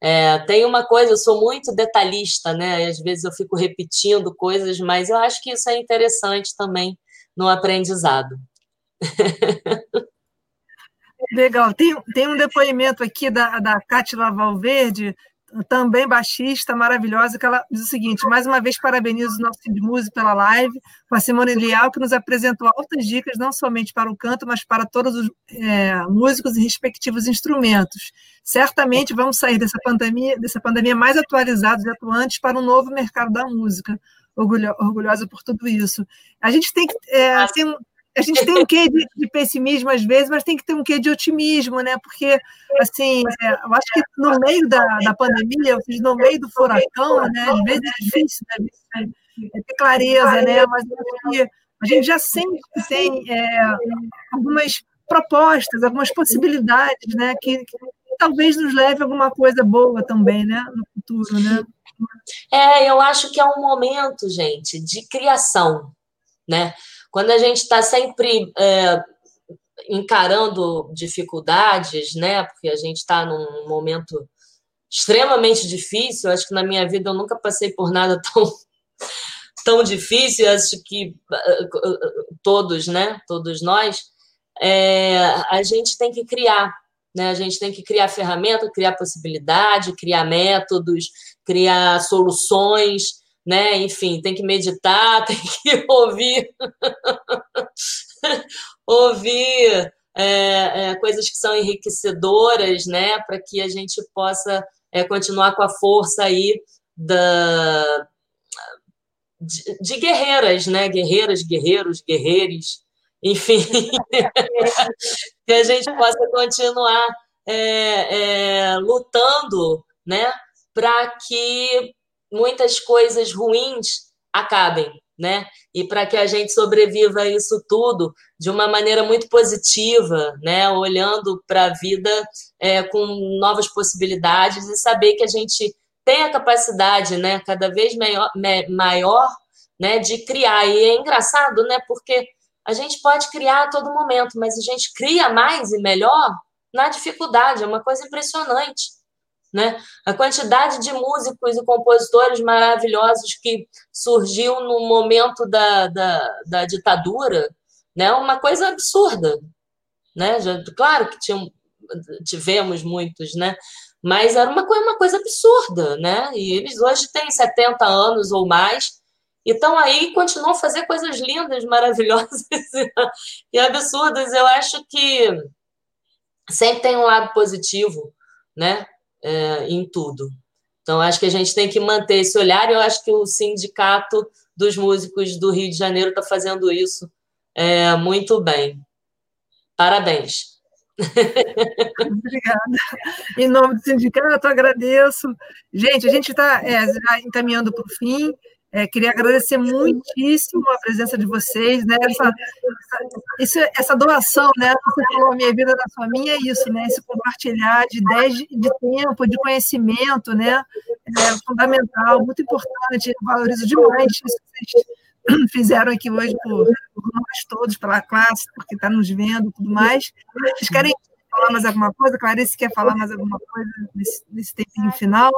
É, tem uma coisa, eu sou muito detalhista, né? Às vezes eu fico repetindo coisas, mas eu acho que isso é interessante também no aprendizado. [LAUGHS] Legal. Tem, tem um depoimento aqui da, da Cátila Valverde, também baixista, maravilhosa, que ela diz o seguinte: mais uma vez parabenizo o nosso de música pela live, com a Simone Leal, que nos apresentou altas dicas, não somente para o canto, mas para todos os é, músicos e respectivos instrumentos. Certamente vamos sair dessa pandemia, dessa pandemia mais atualizados e atuantes para um novo mercado da música. Orgulho, orgulhosa por tudo isso. A gente tem que. É, assim, a gente tem um quê de, de, pessimismo às vezes, mas tem que ter um quê de otimismo, né? Porque, assim, é, eu acho que no meio da, da pandemia, no meio do furacão, né? Às vezes é difícil né? é ter clareza, né? Mas a gente já sempre tem é, algumas propostas, algumas possibilidades, né? Que, que, talvez nos leve a alguma coisa boa também, né? No futuro, né? É, eu acho que é um momento, gente, de criação, né? Quando a gente está sempre é, encarando dificuldades, né? Porque a gente está num momento extremamente difícil. Acho que na minha vida eu nunca passei por nada [LAUGHS] tão tão difícil. Acho que todos, né? Todos nós, é, a gente tem que criar. Né? A gente tem que criar ferramenta, criar possibilidade, criar métodos, criar soluções, né? Enfim, tem que meditar, [LAUGHS] tem que ouvir, ouvir é, é, coisas que são enriquecedoras, né? Para que a gente possa é, continuar com a força aí da, de, de, guerreiras, né? Guerreiras, guerreiros, guerreiros, enfim, [LAUGHS] que a gente possa continuar é, é, lutando, né? Para que muitas coisas ruins acabem, né? E para que a gente sobreviva a isso tudo de uma maneira muito positiva, né? Olhando para a vida é, com novas possibilidades e saber que a gente tem a capacidade, né? Cada vez maior, maior né? De criar. E é engraçado, né? Porque a gente pode criar a todo momento, mas a gente cria mais e melhor na dificuldade. É uma coisa impressionante. Né? A quantidade de músicos e compositores maravilhosos que surgiu no momento da, da, da ditadura, né? Uma coisa absurda, né? Já, claro que tinham, tivemos muitos, né? Mas era uma coisa, uma coisa absurda, né? E eles hoje têm 70 anos ou mais e estão aí continuam a fazer coisas lindas, [LAUGHS] maravilhosas e absurdas. Eu acho que sempre tem um lado positivo, né? É, em tudo. Então, acho que a gente tem que manter esse olhar, e eu acho que o Sindicato dos Músicos do Rio de Janeiro está fazendo isso é, muito bem. Parabéns. Obrigada. Em nome do sindicato, agradeço. Gente, a gente está é, encaminhando para o fim. É, queria agradecer muitíssimo a presença de vocês, né? Essa, essa, essa, doação, né? Você falou, a minha vida da sua minha, é isso, né? Esse compartilhar de ideias de, de tempo, de conhecimento, né? É fundamental, muito importante. Eu valorizo demais isso que vocês [CLEARS THROAT] fizeram aqui hoje por, por nós todos, pela classe, porque está nos vendo e tudo mais. Vocês querem falar mais alguma coisa? Clarice quer falar mais alguma coisa nesse, nesse tempinho final?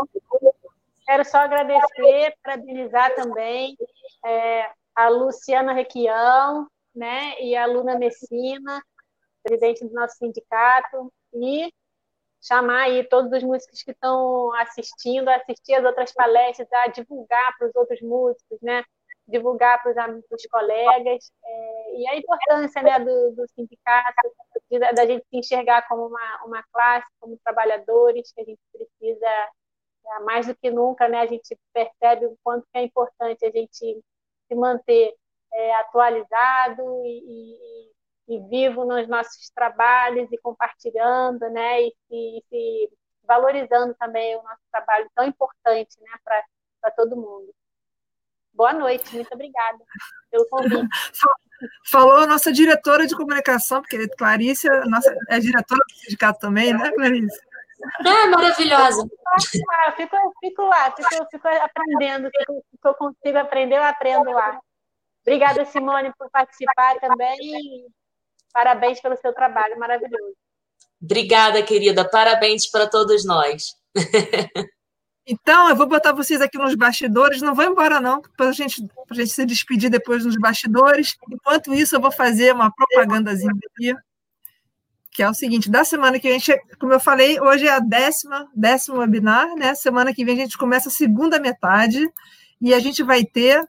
Quero só agradecer, parabenizar também é, a Luciana Requião né, e a Luna Messina, presidente do nosso sindicato, e chamar aí todos os músicos que estão assistindo, a assistir as outras palestras, a divulgar para os outros músicos, né? divulgar para os colegas, é, e a importância né, do, do sindicato, da gente se enxergar como uma, uma classe, como trabalhadores, que a gente precisa mais do que nunca, né, a gente percebe o quanto é importante a gente se manter é, atualizado e, e, e, vivo nos nossos trabalhos e compartilhando, né, e valorizando também o nosso trabalho tão importante, né, para todo mundo. Boa noite, muito obrigada pelo convite. Falou a nossa diretora de comunicação, porque Clarice nossa, é diretora do sindicato também, né, Clarice? Ah, maravilhosa. Fico, fico lá, fico, fico aprendendo. Fico, eu consigo aprender, eu aprendo lá. Obrigada, Simone, por participar também. Parabéns pelo seu trabalho maravilhoso. Obrigada, querida. Parabéns para todos nós. Então, eu vou botar vocês aqui nos bastidores. Não vão embora, não, para a gente, a gente se despedir depois nos bastidores. Enquanto isso, eu vou fazer uma propagandazinha aqui. Que é o seguinte, da semana que vem, como eu falei, hoje é a décima, décimo webinar, né? Semana que vem a gente começa a segunda metade e a gente vai ter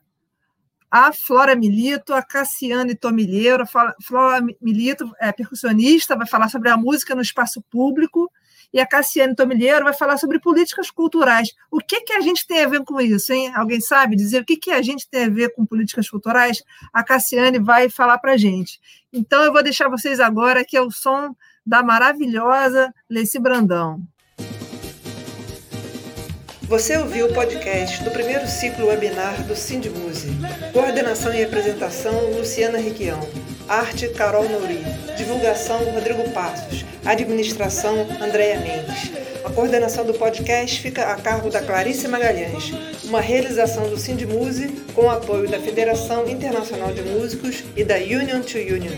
a Flora Milito, a Cassiane Tomilheiro. A Flora Milito é percussionista, vai falar sobre a música no espaço público e a Cassiane Tomilheiro vai falar sobre políticas culturais. O que, que a gente tem a ver com isso, hein? Alguém sabe dizer o que, que a gente tem a ver com políticas culturais? A Cassiane vai falar para a gente. Então, eu vou deixar vocês agora, que é o som da maravilhosa Leci Brandão. Você ouviu o podcast do primeiro ciclo webinar do Sindmuse. Coordenação e apresentação, Luciana Riquião. Arte, Carol Nouri. Divulgação, Rodrigo Passos. Administração, Andréia Mendes. A coordenação do podcast fica a cargo da Clarice Magalhães. Uma realização do Sindmuse com o apoio da Federação Internacional de Músicos e da Union to Union.